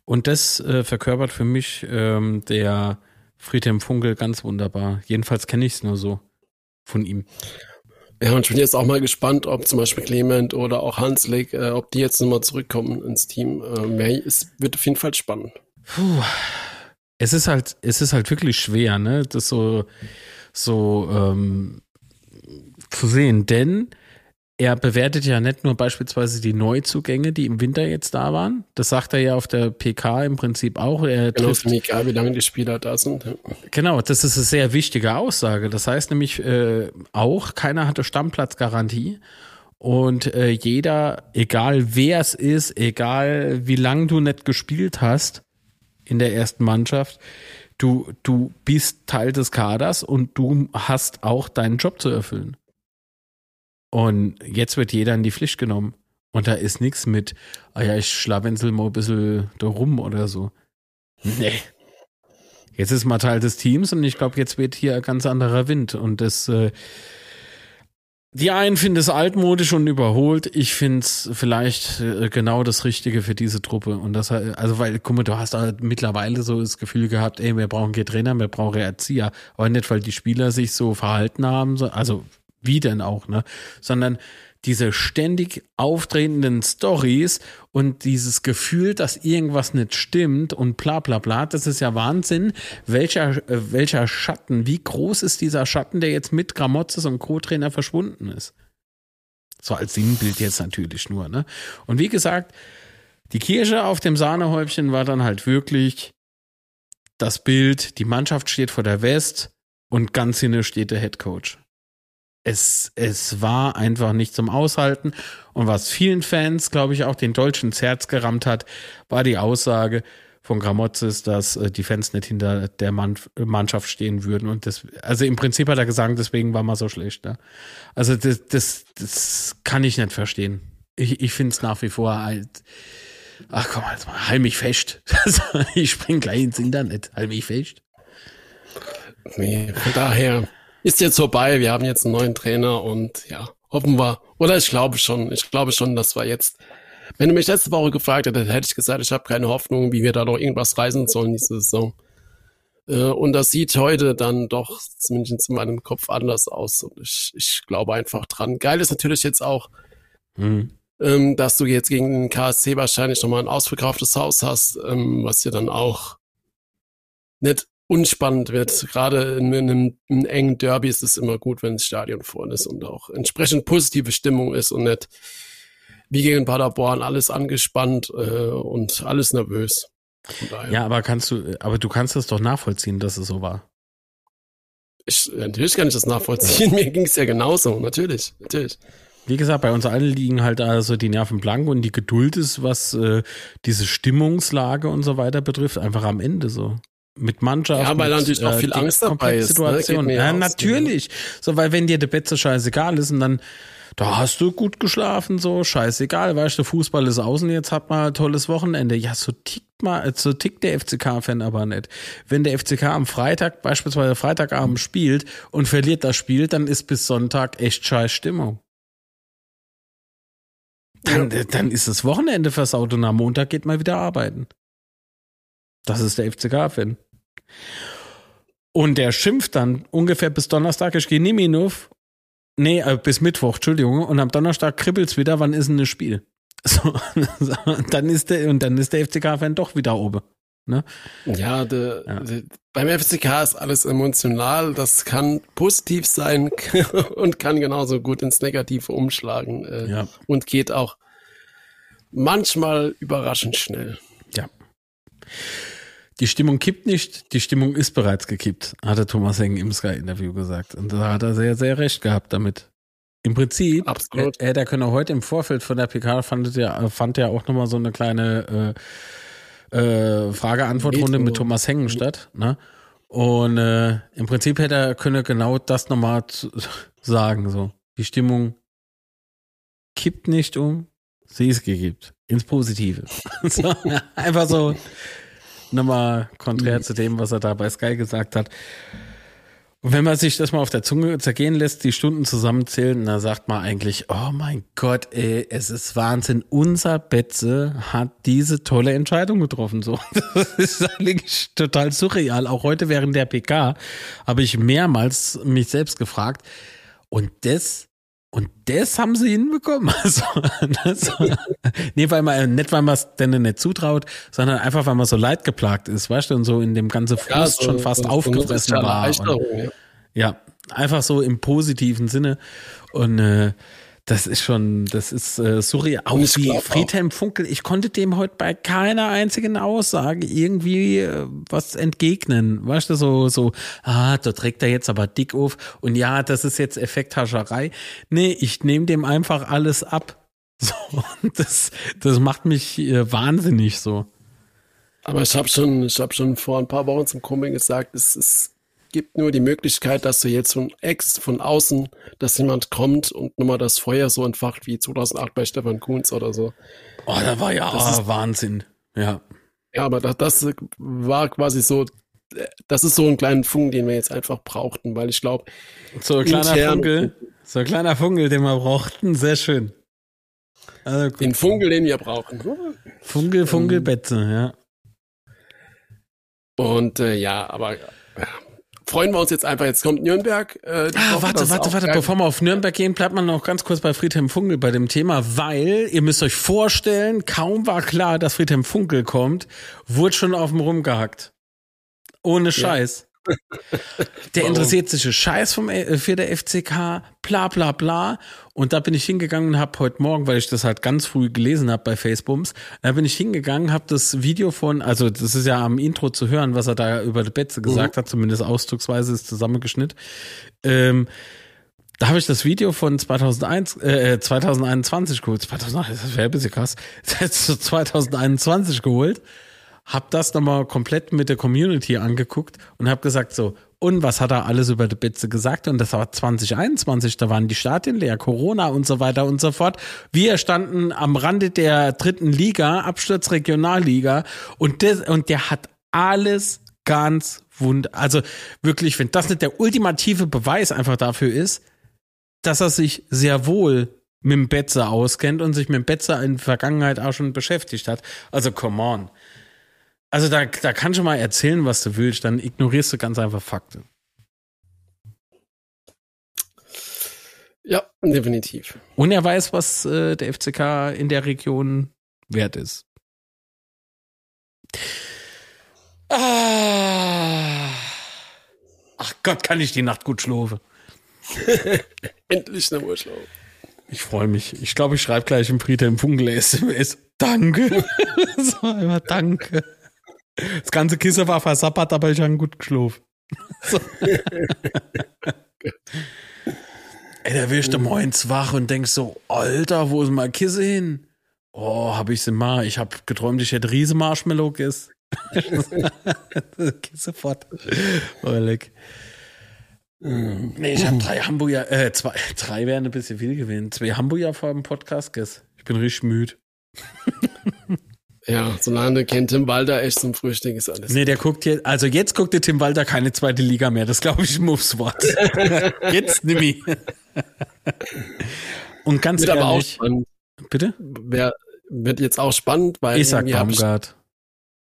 Und das äh, verkörpert für mich ähm, der Friedhelm Funkel ganz wunderbar. Jedenfalls kenne ich es nur so von ihm. Ja, und ich bin jetzt auch mal gespannt, ob zum Beispiel Clement oder auch Hanslik, äh, ob die jetzt nochmal zurückkommen ins Team. Äh, es wird auf jeden Fall spannend. Puh. Es ist halt, es ist halt wirklich schwer, ne, das so, so ähm, zu sehen, denn er bewertet ja nicht nur beispielsweise die Neuzugänge, die im Winter jetzt da waren. Das sagt er ja auf der PK im Prinzip auch. Er genau, trifft, ist mir egal, wie lange die Spieler da sind. Genau, das ist eine sehr wichtige Aussage. Das heißt nämlich äh, auch, keiner hatte Stammplatzgarantie. Und äh, jeder, egal wer es ist, egal wie lange du nicht gespielt hast, in der ersten Mannschaft. Du, du bist Teil des Kaders und du hast auch deinen Job zu erfüllen. Und jetzt wird jeder in die Pflicht genommen. Und da ist nichts mit, ah ja, ich schlawensel mal ein bisschen da rum oder so. Nee. Jetzt ist man Teil des Teams und ich glaube, jetzt wird hier ein ganz anderer Wind. Und das, äh, die einen finden es altmodisch und überholt. Ich finde es vielleicht äh, genau das Richtige für diese Truppe. Und das, also, weil, guck mal, du hast halt mittlerweile so das Gefühl gehabt, ey, wir brauchen hier Trainer, wir brauchen Erzieher. Aber nicht, weil die Spieler sich so verhalten haben, also wie denn auch, ne? Sondern diese ständig auftretenden Stories und dieses Gefühl, dass irgendwas nicht stimmt und bla bla bla, das ist ja Wahnsinn. Welcher, äh, welcher Schatten, wie groß ist dieser Schatten, der jetzt mit Gramotzes und Co-Trainer verschwunden ist? So als Sinnbild jetzt natürlich nur, ne? Und wie gesagt, die Kirsche auf dem Sahnehäubchen war dann halt wirklich das Bild, die Mannschaft steht vor der West und ganz hinne steht der Head Coach es, es war einfach nicht zum Aushalten. Und was vielen Fans, glaube ich, auch den Deutschen ins Herz gerammt hat, war die Aussage von Gramozis, dass äh, die Fans nicht hinter der Mann, Mannschaft stehen würden. Und das, also im Prinzip hat er gesagt, deswegen war man so schlecht. Ne? Also das, das, das kann ich nicht verstehen. Ich, ich finde es nach wie vor halt. Ach komm, jetzt mal, halt mich fest. *laughs* ich spring gleich ins Internet, halt mich fest. Nee, von daher ist jetzt vorbei. Wir haben jetzt einen neuen Trainer und ja, hoffen wir. Oder ich glaube schon, ich glaube schon, dass wir jetzt. Wenn du mich letzte Woche gefragt hättest, hätte ich gesagt, ich habe keine Hoffnung, wie wir da noch irgendwas reisen sollen diese Saison. Äh, und das sieht heute dann doch zumindest in meinem Kopf anders aus. Und ich, ich glaube einfach dran. Geil ist natürlich jetzt auch, mhm. ähm, dass du jetzt gegen den KSC wahrscheinlich nochmal ein ausverkauftes Haus hast, ähm, was dir dann auch nicht unspannend wird. Gerade in, in, einem, in einem engen Derby ist es immer gut, wenn das Stadion voll ist und auch entsprechend positive Stimmung ist und nicht wie gegen Paderborn alles angespannt äh, und alles nervös. Ja, aber kannst du, aber du kannst es doch nachvollziehen, dass es so war. Ich, natürlich kann ich das nachvollziehen. *laughs* Mir ging es ja genauso, natürlich, natürlich. Wie gesagt, bei uns allen liegen halt also die Nerven blank und die Geduld ist, was äh, diese Stimmungslage und so weiter betrifft, einfach am Ende so mit Mannschaft. Ja, weil natürlich auch äh, viel Angst dabei ist. Situation. Ne? Ja, natürlich. So, weil wenn dir der Bett so scheißegal ist und dann, da hast du gut geschlafen, so, scheißegal, weißt du, Fußball ist außen, jetzt hat man ein tolles Wochenende. Ja, so tickt mal, so tickt der FCK-Fan aber nicht. Wenn der FCK am Freitag, beispielsweise Freitagabend spielt und verliert das Spiel, dann ist bis Sonntag echt scheiß Stimmung. Dann, ja. dann ist das Wochenende versaut und am Montag geht man wieder arbeiten. Das ist der FCK-Fan. Und der schimpft dann ungefähr bis Donnerstag, ich gehe auf. Nee, äh, bis Mittwoch, Entschuldigung. Und am Donnerstag kribbelt's wieder, wann ist denn das Spiel? *laughs* So, dann ist der, und dann ist der FCK-Fan doch wieder oben. Ne? Ja, de, ja. De, beim FCK ist alles emotional. Das kann positiv sein *laughs* und kann genauso gut ins Negative umschlagen. Äh, ja. Und geht auch manchmal überraschend schnell. Ja. Die Stimmung kippt nicht, die Stimmung ist bereits gekippt, hat der Thomas Heng im Sky-Interview gesagt. Und da hat er sehr, sehr recht gehabt damit. Im Prinzip Absolut. hätte er können heute im Vorfeld von der PK fand ja, fand ja auch nochmal so eine kleine äh, äh, Frage-Antwort-Runde mit Thomas Hengen statt. Ne? Und äh, im Prinzip hätte er können genau das nochmal *laughs* sagen. So. Die Stimmung kippt nicht um, sie ist gekippt. Ins Positive. *laughs* so, einfach so nochmal konträr mhm. zu dem, was er da bei Sky gesagt hat. Und wenn man sich das mal auf der Zunge zergehen lässt, die Stunden zusammenzählen, dann sagt man eigentlich, oh mein Gott, ey, es ist Wahnsinn. Unser Betze hat diese tolle Entscheidung getroffen. So, *laughs* das ist eigentlich total surreal. Auch heute während der PK habe ich mehrmals mich selbst gefragt. Und das und das haben sie hinbekommen. *laughs* Also, also, nee, weil man, nicht weil man es denen nicht zutraut, sondern einfach, weil man so leidgeplagt ist, weißt du, und so in dem ganzen Frust ja, so, schon fast so, aufgefressen war. Und, ja. ja, einfach so im positiven Sinne. Und äh, das ist schon, das ist äh, surreal. Auch wie Friedhelm Funkel, ich konnte dem heute bei keiner einzigen Aussage irgendwie äh, was entgegnen. Weißt du, so, so, ah, da trägt er jetzt aber dick auf und ja, das ist jetzt Effekthascherei. Nee, ich nehme dem einfach alles ab. *laughs* So, das, das macht mich äh, wahnsinnig so. Aber ich habe schon, ich habe schon vor ein paar Wochen zum Kumpel gesagt, es, es gibt nur die Möglichkeit, dass du jetzt von Ex, von außen, dass jemand kommt und nochmal das Feuer so entfacht wie 2008 bei Stefan Kunz oder so. Oh, da war ja das ist, Wahnsinn. Ja. Ja, aber das, das war quasi so, das ist so ein kleiner Funken, den wir jetzt einfach brauchten, weil ich glaube. So ein kleiner Funkel, so ein kleiner Funkel, den wir brauchten, sehr schön. Also den Funkel, den wir brauchen. Funkel, Funkelbetze, ähm, ja. Und äh, ja, aber freuen wir uns jetzt einfach. Jetzt kommt Nürnberg. Äh, ah, warte, warte, warte. Bevor wir auf Nürnberg gehen, bleibt man noch ganz kurz bei Friedhelm Funkel bei dem Thema, weil ihr müsst euch vorstellen, kaum war klar, dass Friedhelm Funkel kommt, wurde schon auf dem rumgehackt. Ohne Scheiß. Ja. Der Warum? interessiert sich Scheiß vom, äh, für der FCK, bla bla bla. Und da bin ich hingegangen und habe heute Morgen, weil ich das halt ganz früh gelesen habe bei Facebooks, da bin ich hingegangen, habe das Video von, also das ist ja am Intro zu hören, was er da über die Betze gesagt mhm. hat, zumindest ausdrucksweise ist zusammengeschnitten. Ähm, da habe ich das Video von 2001, äh, 2021 geholt. 2001, das wäre ein bisschen krass. *laughs* 2021 geholt hab das nochmal komplett mit der Community angeguckt und hab gesagt so, und was hat er alles über die Bitze gesagt? Und das war 2021, da waren die Stadien leer, Corona und so weiter und so fort. Wir standen am Rande der dritten Liga, Absturz Regionalliga und, das, und der hat alles ganz wund, also wirklich, wenn das nicht der ultimative Beweis einfach dafür ist, dass er sich sehr wohl mit dem Betze auskennt und sich mit dem Betze in der Vergangenheit auch schon beschäftigt hat. Also come on. Also da, da kannst du mal erzählen, was du willst, dann ignorierst du ganz einfach Fakten. Ja, definitiv. Und er weiß, was äh, der FCK in der Region wert ist. Ah. Ach Gott, kann ich die Nacht gut schlafen. *laughs* Endlich eine Urschlauf. Ich freue mich. Ich glaube, ich schreibe gleich im Friedhelm Funkel SMS. Danke. *laughs* so, immer danke. Das ganze Kissen war versappert, aber ich habe gut geschlafen. So. Ey, da wirst du morgens wach und denkst so, Alter, wo ist mein Kissen hin? Oh, hab ich sie mal. Ich hab geträumt, ich hätte riese Marshmallow gegessen. Kissen fort. Oh, leck. Nee, ich habe drei Hamburger, äh, zwei, drei wären ein bisschen viel gewesen. Zwei Hamburger vor dem Podcast gegessen. Ich bin richtig müde. Ja, solange kennt Tim Walter echt zum Frühstück ist alles. Nee, der guckt jetzt, also jetzt guckt der Tim Walter keine zweite Liga mehr. Das glaube ich Moves Wort. *laughs* jetzt nimm ich. Und ganz wird ehrlich. Aber auch spannend. Bitte? Wer, wird jetzt auch spannend, weil ich sag Baumgart.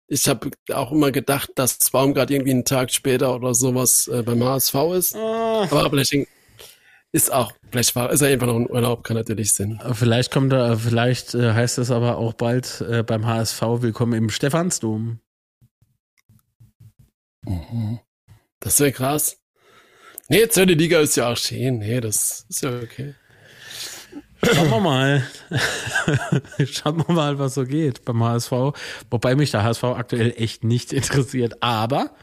Ich, ich habe auch immer gedacht, dass Baumgart irgendwie einen Tag später oder sowas äh, beim HSV ist. Oh. Aber vielleicht ist auch, vielleicht war, ist er einfach noch ein Urlaub, kann natürlich Sinn. Vielleicht kommt da, vielleicht äh, heißt es aber auch bald äh, beim HSV Willkommen im Stephansdom. Mhm. Das wäre krass. Nee, zweite Liga ist ja auch schön. Nee, das ist ja okay. Schauen wir mal. *laughs* Schauen wir mal, was so geht beim HSV. Wobei mich der HSV aktuell echt nicht interessiert. Aber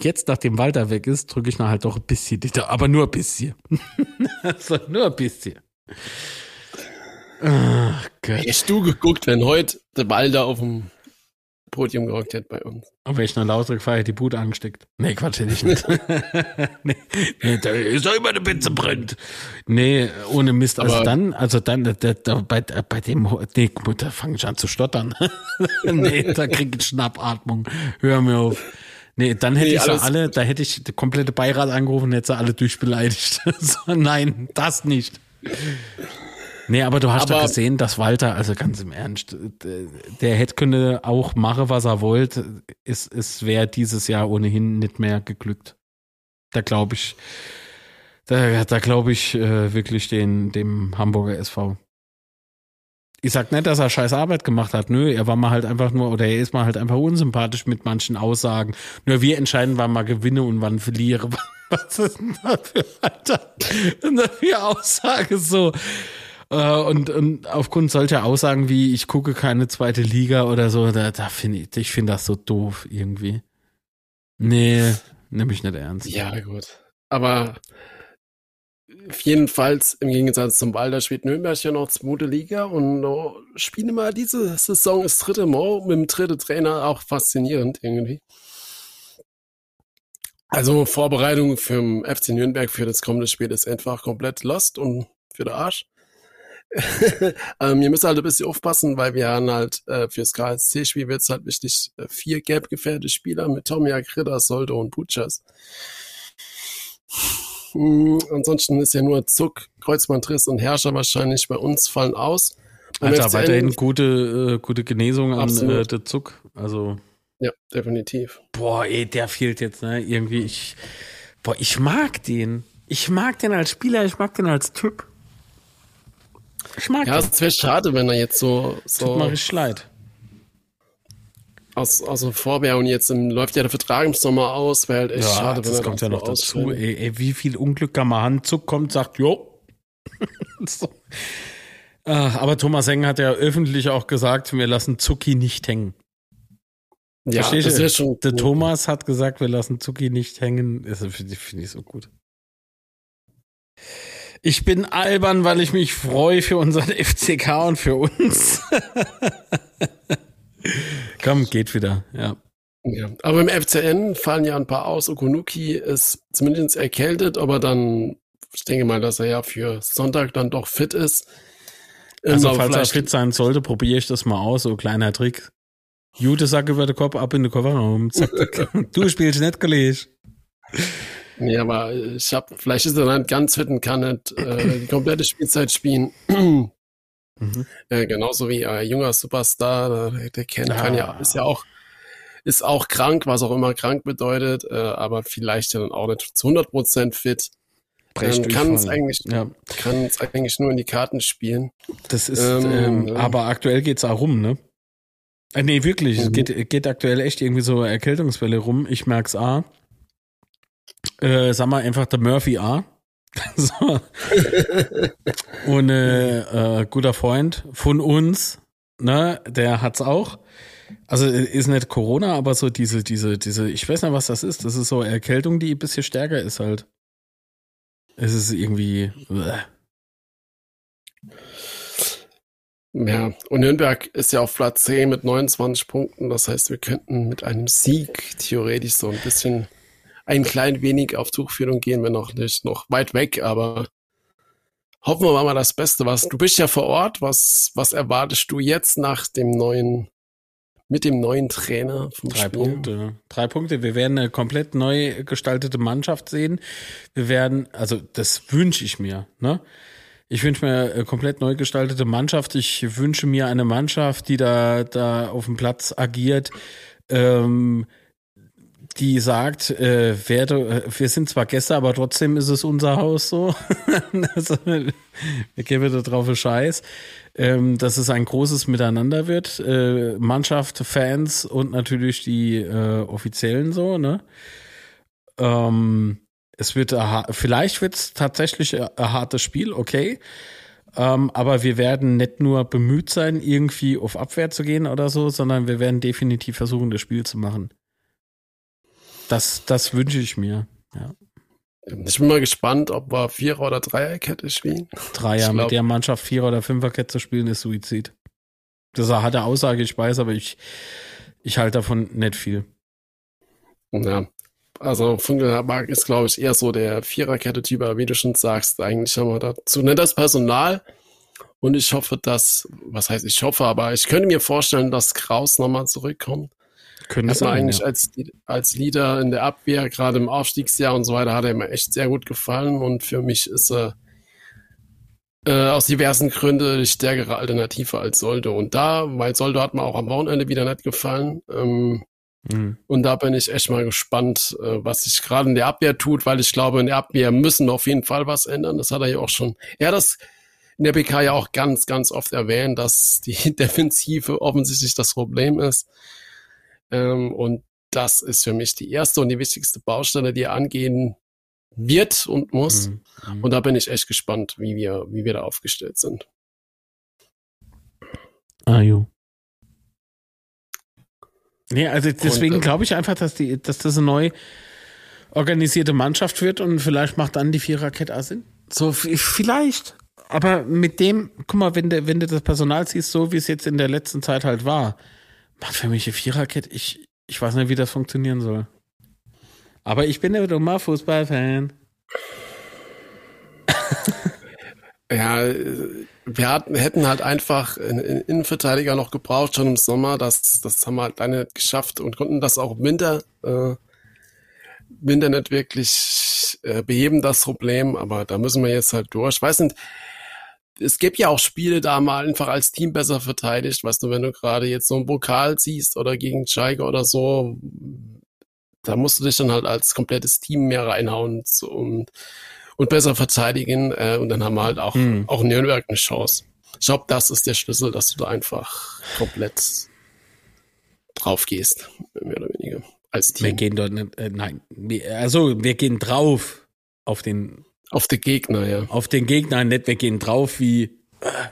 jetzt, nachdem Walter weg ist, drücke ich noch halt doch ein bisschen, aber nur ein bisschen. *laughs* also nur ein bisschen. Ach Gott. Hättest du geguckt, wenn heute der Walter auf dem Podium gerockt hätte bei uns? Und wenn ich noch lauter gefeiert die Bude angesteckt. Nee, Quatsch, hätte ich nicht. *laughs* nee, nee, da ist doch immer eine Pizza brennt. Nee, ohne Mist. Also aber dann, also dann, da, da, bei, bei dem, nee, da fange ich an zu stottern. *laughs* nee, da krieg ich Schnappatmung. Hör mir auf. Nee, dann hätte nee, ich sie alle, da hätte ich den komplette Beirat angerufen und hätte sie alle durchbeleidigt. *laughs* so, nein, das nicht. Nee, aber du hast aber, doch gesehen, dass Walter, also ganz im Ernst, der hätte könnte auch machen, was er wollte. Es, es wäre dieses Jahr ohnehin nicht mehr geglückt. Da glaube ich, da, da glaube ich äh, wirklich den, dem Hamburger SV ich sag nicht, dass er scheiß Arbeit gemacht hat. Nö, er war mal halt einfach nur, oder er ist mal halt einfach unsympathisch mit manchen Aussagen. Nur wir entscheiden, wann mal gewinne und wann verliere. *laughs* Was ist denn da für, Alter, für Aussage so? Äh, und, und aufgrund solcher Aussagen wie, ich gucke keine zweite Liga oder so, da, da finde ich, ich finde das so doof irgendwie. Nee, nehme ich nicht ernst. Ja, gut. Aber jedenfalls im Gegensatz zum Walder spielt Nürnberg ja noch zweite Liga und spielen mal diese Saison das dritte Mal mit dem dritten Trainer auch faszinierend irgendwie. Also Vorbereitung für den FC Nürnberg für das kommende Spiel ist einfach komplett lost und für den Arsch. *laughs* ähm, wir müssen halt ein bisschen aufpassen, weil wir haben halt äh, fürs KSC-Spiel wird es halt wichtig, äh, vier gelb gefährdete Spieler mit Tomiak, Ritter, Soldo und Butchers. Hm, ansonsten ist ja nur Zuck, Kreuzbandriss und Herrscher wahrscheinlich bei uns fallen aus. Alter, weiterhin gute, äh, gute Genesung an äh, der Zuck. Also. Ja, definitiv. Boah, ey, der fehlt jetzt, ne? Irgendwie, ich. Boah, ich mag den. Ich mag den als Spieler, ich mag den als Typ. Ich mag ja, den. es wäre schade, wenn er jetzt so. so Tut mir richtig leid aus, aus dem Vorwehr und jetzt im, läuft ja der Vertrag im Sommer aus, wäre halt echt ja, schade, das kommt ja noch dazu. Ey, ey, wie viel Unglück kann man Handzug kommt, sagt, jo. *laughs* so. ah, aber Thomas Heng hat ja öffentlich auch gesagt, wir lassen Zucki nicht hängen. Ja, Verstehst das ist schon. Der cool. Thomas hat gesagt, wir lassen Zucki nicht hängen. Das finde find ich so gut. Ich bin albern, weil ich mich freue für unseren *laughs* FCK und für uns. *laughs* *laughs* Komm, geht wieder, ja. Ja, aber im FCN fallen ja ein paar aus. Okunuki ist zumindest erkältet, aber dann, ich denke mal, dass er ja für Sonntag dann doch fit ist. Also, ähm, falls er fit sein sollte, probiere ich das mal aus, so kleiner Trick. Jute Sack über den Kopf, ab in den Kofferraum, zack, zack. *laughs* du spielst nicht, Kollege. Ja, aber ich hab, vielleicht ist er dann ganz fit und kann nicht äh, die komplette Spielzeit spielen. Mhm. Äh, genauso wie ein junger Superstar, der, der kennt, ah. kann ja, ist ja auch, ist auch krank, was auch immer krank bedeutet, äh, aber vielleicht dann auch nicht zu 100% fit. Kann es eigentlich, ja. kann es eigentlich nur in die Karten spielen. Das ist, ähm, ähm, ja. aber aktuell geht's auch rum, ne? Äh, nee, wirklich, mhm. es geht, geht aktuell echt irgendwie so Erkältungswelle rum. Ich merk's A. Äh, sag mal einfach der Murphy A. *laughs* so. Und äh, äh, guter Freund von uns, ne, der hat's auch. Also ist nicht Corona, aber so diese, diese, diese, ich weiß nicht, was das ist. Das ist so Erkältung, die ein bisschen stärker ist halt. Es ist irgendwie. Bleh. Ja, und Nürnberg ist ja auf Platz 10 mit 29 Punkten. Das heißt, wir könnten mit einem Sieg theoretisch so ein bisschen ein klein wenig auf Tuchfühlung gehen wir noch nicht, noch weit weg, aber hoffen wir mal das Beste. Was du bist ja vor Ort. Was was erwartest du jetzt nach dem neuen mit dem neuen Trainer vom Drei Spiel? Punkte. Drei Punkte. Wir werden eine komplett neu gestaltete Mannschaft sehen. Wir werden, also das wünsche ich mir. Ne? Ich wünsche mir eine komplett neu gestaltete Mannschaft. Ich wünsche mir eine Mannschaft, die da da auf dem Platz agiert. Ähm, die sagt, äh, werde, äh, wir sind zwar Gäste, aber trotzdem ist es unser Haus so. *laughs* also, wir geben da drauf einen Scheiß. Ähm, dass es ein großes Miteinander wird. Äh, Mannschaft, Fans und natürlich die äh, Offiziellen so, ne? Ähm, es wird, vielleicht wird es tatsächlich ein hartes Spiel, okay. Ähm, aber wir werden nicht nur bemüht sein, irgendwie auf Abwehr zu gehen oder so, sondern wir werden definitiv versuchen, das Spiel zu machen. Das, das wünsche ich mir. Ja. Ich bin mal gespannt, ob wir Vierer- oder Dreierkette spielen. Dreier mit der Mannschaft Vierer- oder Fünferkette zu spielen, ist Suizid. Das hat er Aussage, ich weiß, aber ich, ich halte davon nicht viel. Ja, also Funkelberg ist, glaube ich, eher so der Viererkette-Typ, aber wie du schon sagst, eigentlich haben wir dazu nicht das Personal. Und ich hoffe, dass, was heißt ich hoffe, aber ich könnte mir vorstellen, dass Kraus nochmal zurückkommt. Können das eigentlich ja. als, als Leader in der Abwehr, gerade im Aufstiegsjahr und so weiter, hat er mir echt sehr gut gefallen und für mich ist er äh, aus diversen Gründen die stärkere Alternative als Soldo. Und da, weil Soldo hat mir auch am Wochenende wieder nicht gefallen. Ähm, mhm. Und da bin ich echt mal gespannt, äh, was sich gerade in der Abwehr tut, weil ich glaube, in der Abwehr müssen wir auf jeden Fall was ändern. Das hat er ja auch schon. Er hat das in der PK ja auch ganz, ganz oft erwähnt, dass die *laughs* Defensive offensichtlich das Problem ist. Ähm, und das ist für mich die erste und die wichtigste Baustelle, die er angehen wird und muss. Mhm. mhm. Und da bin ich echt gespannt, wie wir, wie wir da aufgestellt sind. Ah, jo. Nee, also deswegen äh, glaube ich einfach, dass die, dass das eine neu organisierte Mannschaft wird und vielleicht macht dann die Viererkette auch Sinn. So, vielleicht. Aber mit dem, guck mal, wenn du, wenn du das Personal siehst, so wie es jetzt in der letzten Zeit halt war, macht für mich eine Viererkette. Ich, ich weiß nicht, wie das funktionieren soll. Aber ich bin ja dummer Fußballfan. *laughs* Ja, wir hatten, hätten halt einfach einen Innenverteidiger noch gebraucht, schon im Sommer. Das, das haben wir halt leider nicht geschafft und konnten das auch im Winter, äh, Winter nicht wirklich äh, beheben, das Problem. Aber da müssen wir jetzt halt durch. Ich weiß nicht, es gibt ja auch Spiele, da mal einfach als Team besser verteidigt. Weißt du, wenn du gerade jetzt so einen Pokal siehst oder gegen Schalke oder so, da musst du dich dann halt als komplettes Team mehr reinhauen und, und besser verteidigen. Äh, und dann haben wir halt auch, mhm. auch Nürnberg eine Chance. Ich glaube, das ist der Schlüssel, dass du da einfach komplett drauf gehst, mehr oder weniger. Als Team. Wir gehen dort nicht, äh, nein, also wir gehen drauf auf den auf den Gegner, ja. Auf den Gegner, nicht wir gehen drauf wie äh.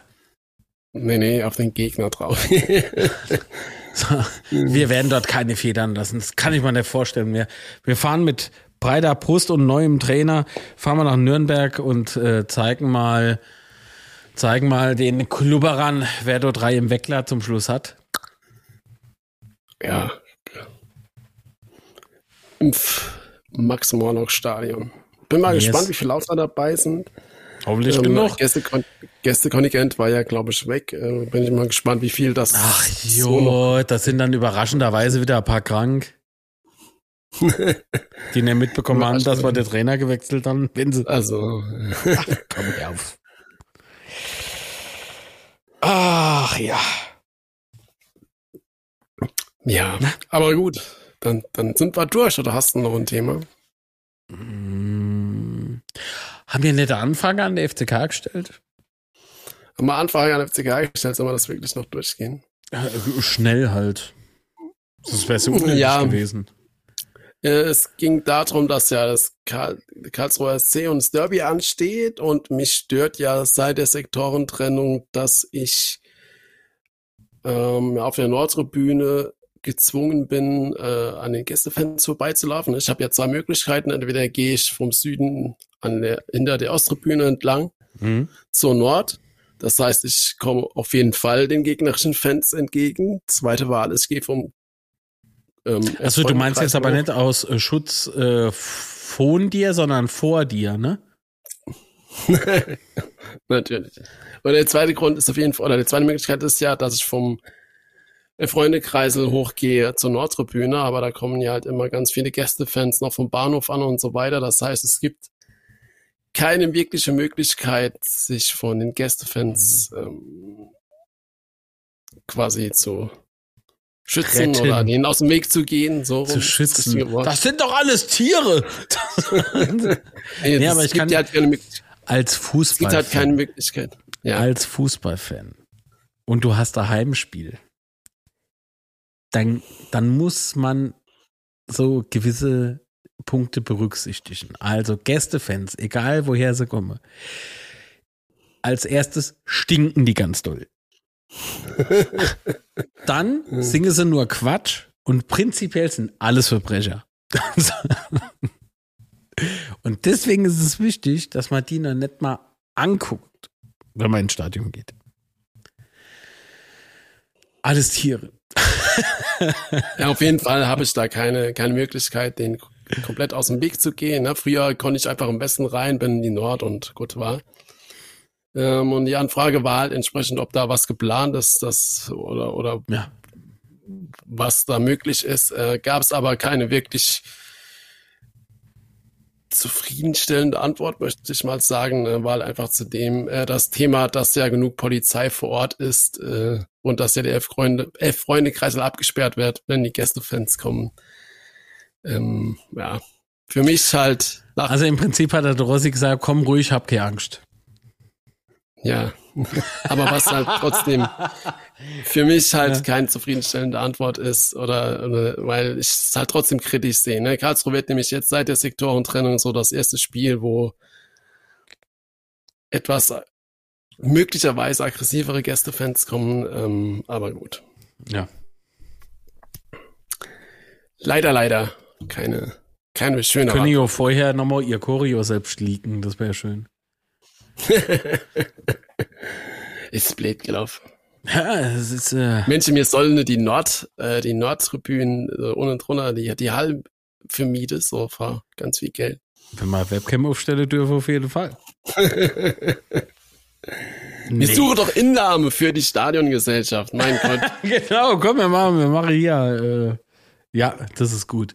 Nee, nee, auf den Gegner drauf. *laughs* So, wir werden dort keine Federn lassen. Das kann ich mir nicht vorstellen. Wir, wir fahren mit breiter Brust und neuem Trainer, fahren wir nach Nürnberg und äh, zeigen mal, zeigen mal den Klubberern, wer dort drei im Weckler zum Schluss hat. Ja. Im Max Morlock Stadion. Bin mal yes. gespannt, wie viele Laufler dabei sind. Hoffentlich ähm, genug. Gästekon Gästekontingent war ja, glaube ich, weg. Äh, bin ich mal gespannt, wie viel das. Ach jo, so das sind dann überraschenderweise wieder ein paar krank. *laughs* die nicht mitbekommen haben, dass wir der Trainer gewechselt haben, wenn sie. Also. Ach, komm auf. Ach ja. Ja, aber gut. Dann, dann sind wir durch, oder hast du noch ein Thema? Mmh. Haben wir eine nette Anfrage an der FCK gestellt? Haben wir Anfrage an der FCK gestellt, soll man das wirklich noch durchgehen? Ja, schnell halt. Das wäre so unnötig ja. gewesen. Es ging darum, dass ja das Karl Karlsruher SC und das Derby ansteht und mich stört ja seit der Sektorentrennung, dass ich ähm, auf der Nordtribüne gezwungen bin, äh, an den Gästefans vorbeizulaufen. Ich habe ja zwei Möglichkeiten. Entweder gehe ich vom Süden an der, hinter der Osttribüne entlang mhm. zur Nord. Das heißt, ich komme auf jeden Fall den gegnerischen Fans entgegen. Zweite Wahl ist, ich gehe vom ähm, Also du meinst jetzt aber nicht aus äh, Schutz äh, von dir, sondern vor dir, ne? *laughs* Natürlich. Und der zweite Grund ist auf jeden Fall, oder die zweite Möglichkeit ist ja, dass ich vom Freundekreisel hochgehe zur Nordtribüne, aber da kommen ja halt immer ganz viele Gästefans noch vom Bahnhof an und so weiter. Das heißt, es gibt keine wirkliche Möglichkeit, sich von den Gästefans mhm. ähm, quasi zu schützen Retten. oder denen aus dem Weg zu gehen. So zu schützen. Das, sind doch alles Tiere. *laughs* nee, nee aber ich kann halt keine Möglichkeit. Als Fußball. Es gibt halt keine Möglichkeit. Ja. Als Fußballfan. Und du hast ein Heimspiel dann, dann muss man so gewisse Punkte berücksichtigen. Also Gästefans, egal woher sie kommen. Als erstes stinken die ganz doll. *laughs* Dann singen sie nur Quatsch und prinzipiell sind alles Verbrecher. *laughs* und deswegen ist es wichtig, dass man die noch nicht mal anguckt, wenn man ins Stadion geht. Alles Tiere. *laughs* ja, auf jeden Fall habe ich da keine, keine Möglichkeit, den komplett aus dem Weg zu gehen. Ne? Früher konnte ich einfach am besten rein, bin in die Nord und gut war. Ähm, und die Anfrage war halt entsprechend, ob da was geplant ist, das oder oder ja. was da möglich ist. Äh, Gab es aber keine wirklich zufriedenstellende Antwort, möchte ich mal sagen, äh, weil einfach zudem äh, das Thema, dass ja genug Polizei vor Ort ist äh, und dass ja der Elf-Freunde, Elf-Freunde-Kreisel abgesperrt wird, wenn die Gästefans kommen. Ähm, ja, für mich halt. Also im Prinzip hat der Rossi gesagt, komm ruhig, hab keine Angst. Ja, *laughs* aber was halt trotzdem für mich halt ja. keine zufriedenstellende Antwort ist oder, oder weil ich es halt trotzdem kritisch sehe. Ne? Karlsruhe wird nämlich jetzt seit der Sektorentrennung so das erste Spiel, wo etwas möglicherweise aggressivere Gästefans kommen, ähm, aber gut. Ja. Leider, leider keine, keine schöne Können ja vorher nochmal ihr Choreo selbst leaken, das wäre schön. *laughs* ist blöd gelaufen. Ja, es ist, äh, Menschen, mir sollen die Nord, äh, die Nordtribünen äh, unten drunter, die, die Hallen vermieten, so für ganz viel Geld. wenn man Webcam aufstellen dürfen, auf jeden Fall. *laughs* Wir suchen doch Innahme für die Stadiongesellschaft, mein Gott. *laughs* Genau, komm, wir machen, wir machen hier. Äh, ja, das ist gut.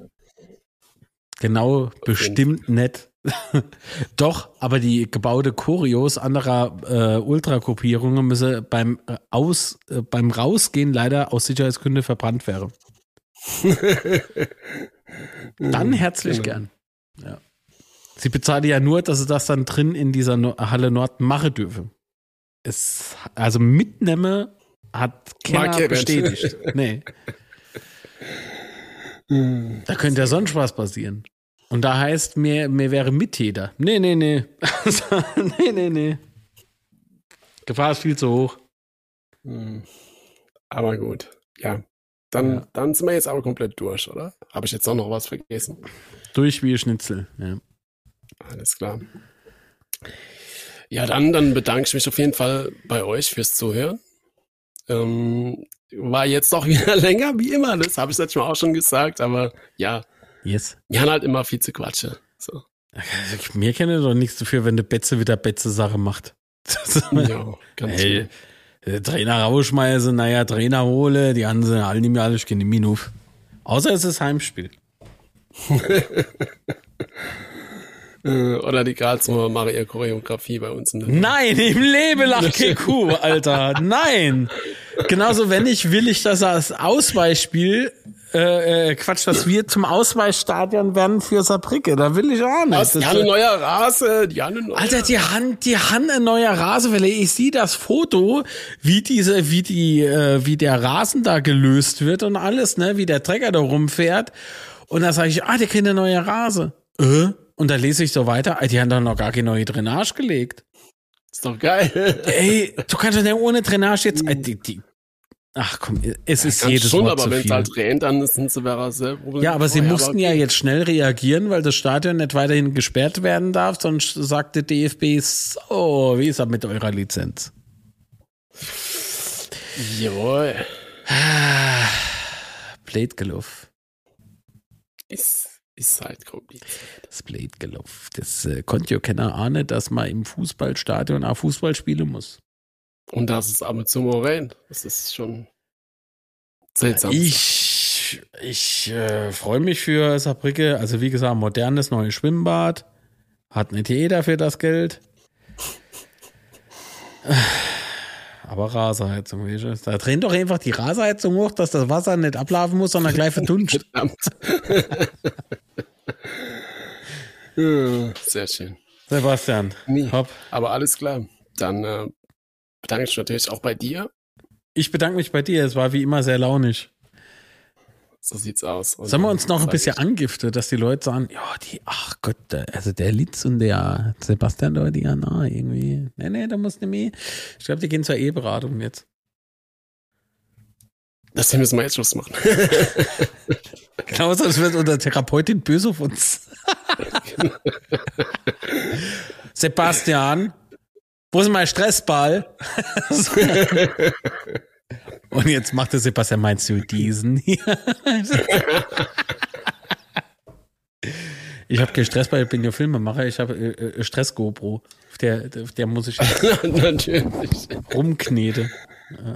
Genau, bestimmt nett. *laughs* Doch, aber die gebaute Choreos anderer äh, Ultrakopierungen müsse beim äh, Aus, äh, beim Rausgehen leider aus Sicherheitsgründen verbrannt werden. *laughs* Dann herzlich Genau. gern. Ja. Sie bezahlt ja nur, dass sie das dann drin in dieser no Halle Nord machen dürfe. Es, also mitnehme hat nicht. bestätigt. Nee. Da könnte ja sonst was passieren. Und da heißt, mir, mir wäre Mittäter. Nee, nee, nee. *laughs* nee, nee, nee. Gefahr ist viel zu hoch. Hm. Aber gut, ja. Dann, Ja. dann sind wir jetzt aber komplett durch, oder? Habe ich jetzt auch noch was vergessen? Durch wie Schnitzel. Ja. Alles klar. Ja, dann, dann bedanke ich mich auf jeden Fall bei euch fürs Zuhören. Ähm, war jetzt doch *laughs* wieder länger wie immer, das habe ich letztes Mal auch schon gesagt, aber ja, Yes. wir haben halt immer viel zu quatschen. So. Also, *laughs* mir kenne doch nichts dafür, wenn der Betze wieder Betze-Sache macht. *laughs* Ja, ganz Hey, äh, Trainer rausschmeißen, naja, Trainer hole, die sie alle nicht mehr alles keine Minuf. Außer es ist Heimspiel. Äh, Oder die Karlsruher machen ihre Choreografie bei uns. Nein, im Leben lacht kein Kuh, Alter. Nein. Genauso, wenn ich will ich, dass das Ausweichspiel, äh, äh, Quatsch, dass wir zum Ausweichstadion werden für Saarbrücke. Da will ich auch nicht. Die Das- haben eine neue Rasse, die haben eine neue Alter, die Hand, die Hand ein neuer Rasenwelle. Ich sehe das Foto, wie diese, wie die, äh, wie der Rasen da gelöst wird und alles, ne, wie der Trecker da rumfährt. Und da sage ich, ah, der kriegt eine neue Rase. Äh? Und da lese ich so weiter, die haben doch noch gar keine neue Drainage gelegt. Ist doch geil. Ey, du kannst doch nicht ohne Drainage jetzt, äh, die, die, ach komm, es ist Kannst jedes schon, Wort aber wenn es viel. halt rennt, dann sind sie wäre selber. Ja, aber sie vorher, mussten ja okay. jetzt schnell reagieren, weil das Stadion nicht weiterhin gesperrt werden darf, sonst sagte DFB, so, wie ist das mit eurer Lizenz? Jawohl. *sighs* Blade gelaufen. Ist, ist halt kompliziert. Das Blade gelaufen. Das äh, konnte ja keiner ahnen, dass man im Fußballstadion auch Fußball spielen muss. Und das ist aber zum Moraine. Das ist schon seltsam. Ich, ich äh, freue mich für Saarbrücke. Also wie gesagt, modernes neues Schwimmbad. Hat nicht jeder für das Geld. Aber Rasenheizung, weißt du? Da drehen doch einfach die Rasenheizung hoch, dass das Wasser nicht ablaufen muss, sondern gleich. *laughs* *laughs* Ja, Sehr schön. Sebastian, Nee. hopp. Aber alles klar. Dann äh, bedanke ich mich natürlich auch bei dir. Ich bedanke mich bei dir. Es war wie immer sehr launig. So sieht's aus. Und Sollen wir uns noch ein bisschen angiften, dass die Leute sagen, ja, die, ach Gott, also der Litz und der Sebastian da, die ja na, irgendwie. Nee, nee, da muss nicht mehr. Ich glaube, die gehen zur Eheberatung jetzt. Das müssen wir jetzt Schluss machen. *laughs* Genau, sonst wird unsere Therapeutin böse auf uns. *laughs* Sebastian, wo ist mein Stressball? *laughs* Und jetzt macht der Sebastian, meinst du diesen hier? Ich habe keinen Stressball, ich bin ja Filmemacher, ich habe äh, äh, Stress-GoPro. Auf der, auf der muss ich *laughs* Natürlich. rumknete. Ja.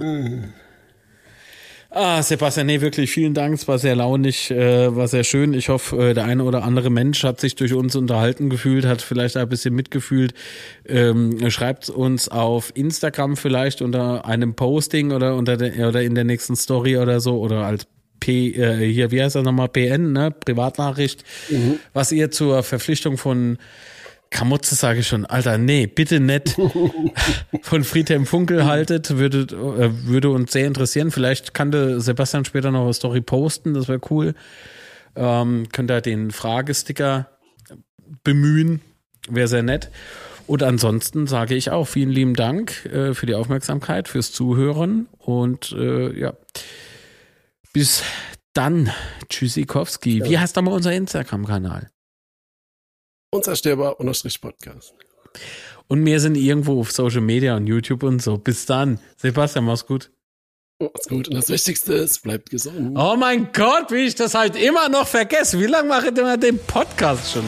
Ah, Sebastian, nee, wirklich vielen Dank. Es war sehr launig, äh, war sehr schön. Ich hoffe, äh, der eine oder andere Mensch hat sich durch uns unterhalten gefühlt, hat vielleicht ein bisschen mitgefühlt. Ähm, Schreibt uns auf Instagram vielleicht unter einem Posting oder unter der, oder in der nächsten Story oder so oder als P, äh, hier, wie heißt das nochmal? PN, ne? Privatnachricht, was ihr zur Verpflichtung von Kamotze sage ich schon, Alter, nee, bitte nicht *laughs* von Friedhelm Funkel haltet, würde, äh, würde uns sehr interessieren. Vielleicht kann der Sebastian später noch eine Story posten, das wäre cool. Ähm, könnt ihr den Fragesticker bemühen, wäre sehr nett. Und ansonsten sage ich auch vielen lieben Dank äh, für die Aufmerksamkeit, fürs Zuhören und äh, ja, bis dann, Tschüssikowski. Wie heißt aber unser Instagram-Kanal? Unzerstörbar unterstrich Podcast. Und wir sind irgendwo auf Social Media und YouTube und so. Bis dann. Sebastian, mach's gut. Mach's gut. Und das Wichtigste ist, bleibt gesund. Oh mein Gott, wie ich das halt immer noch vergesse. Wie lange mache ich denn den Podcast schon?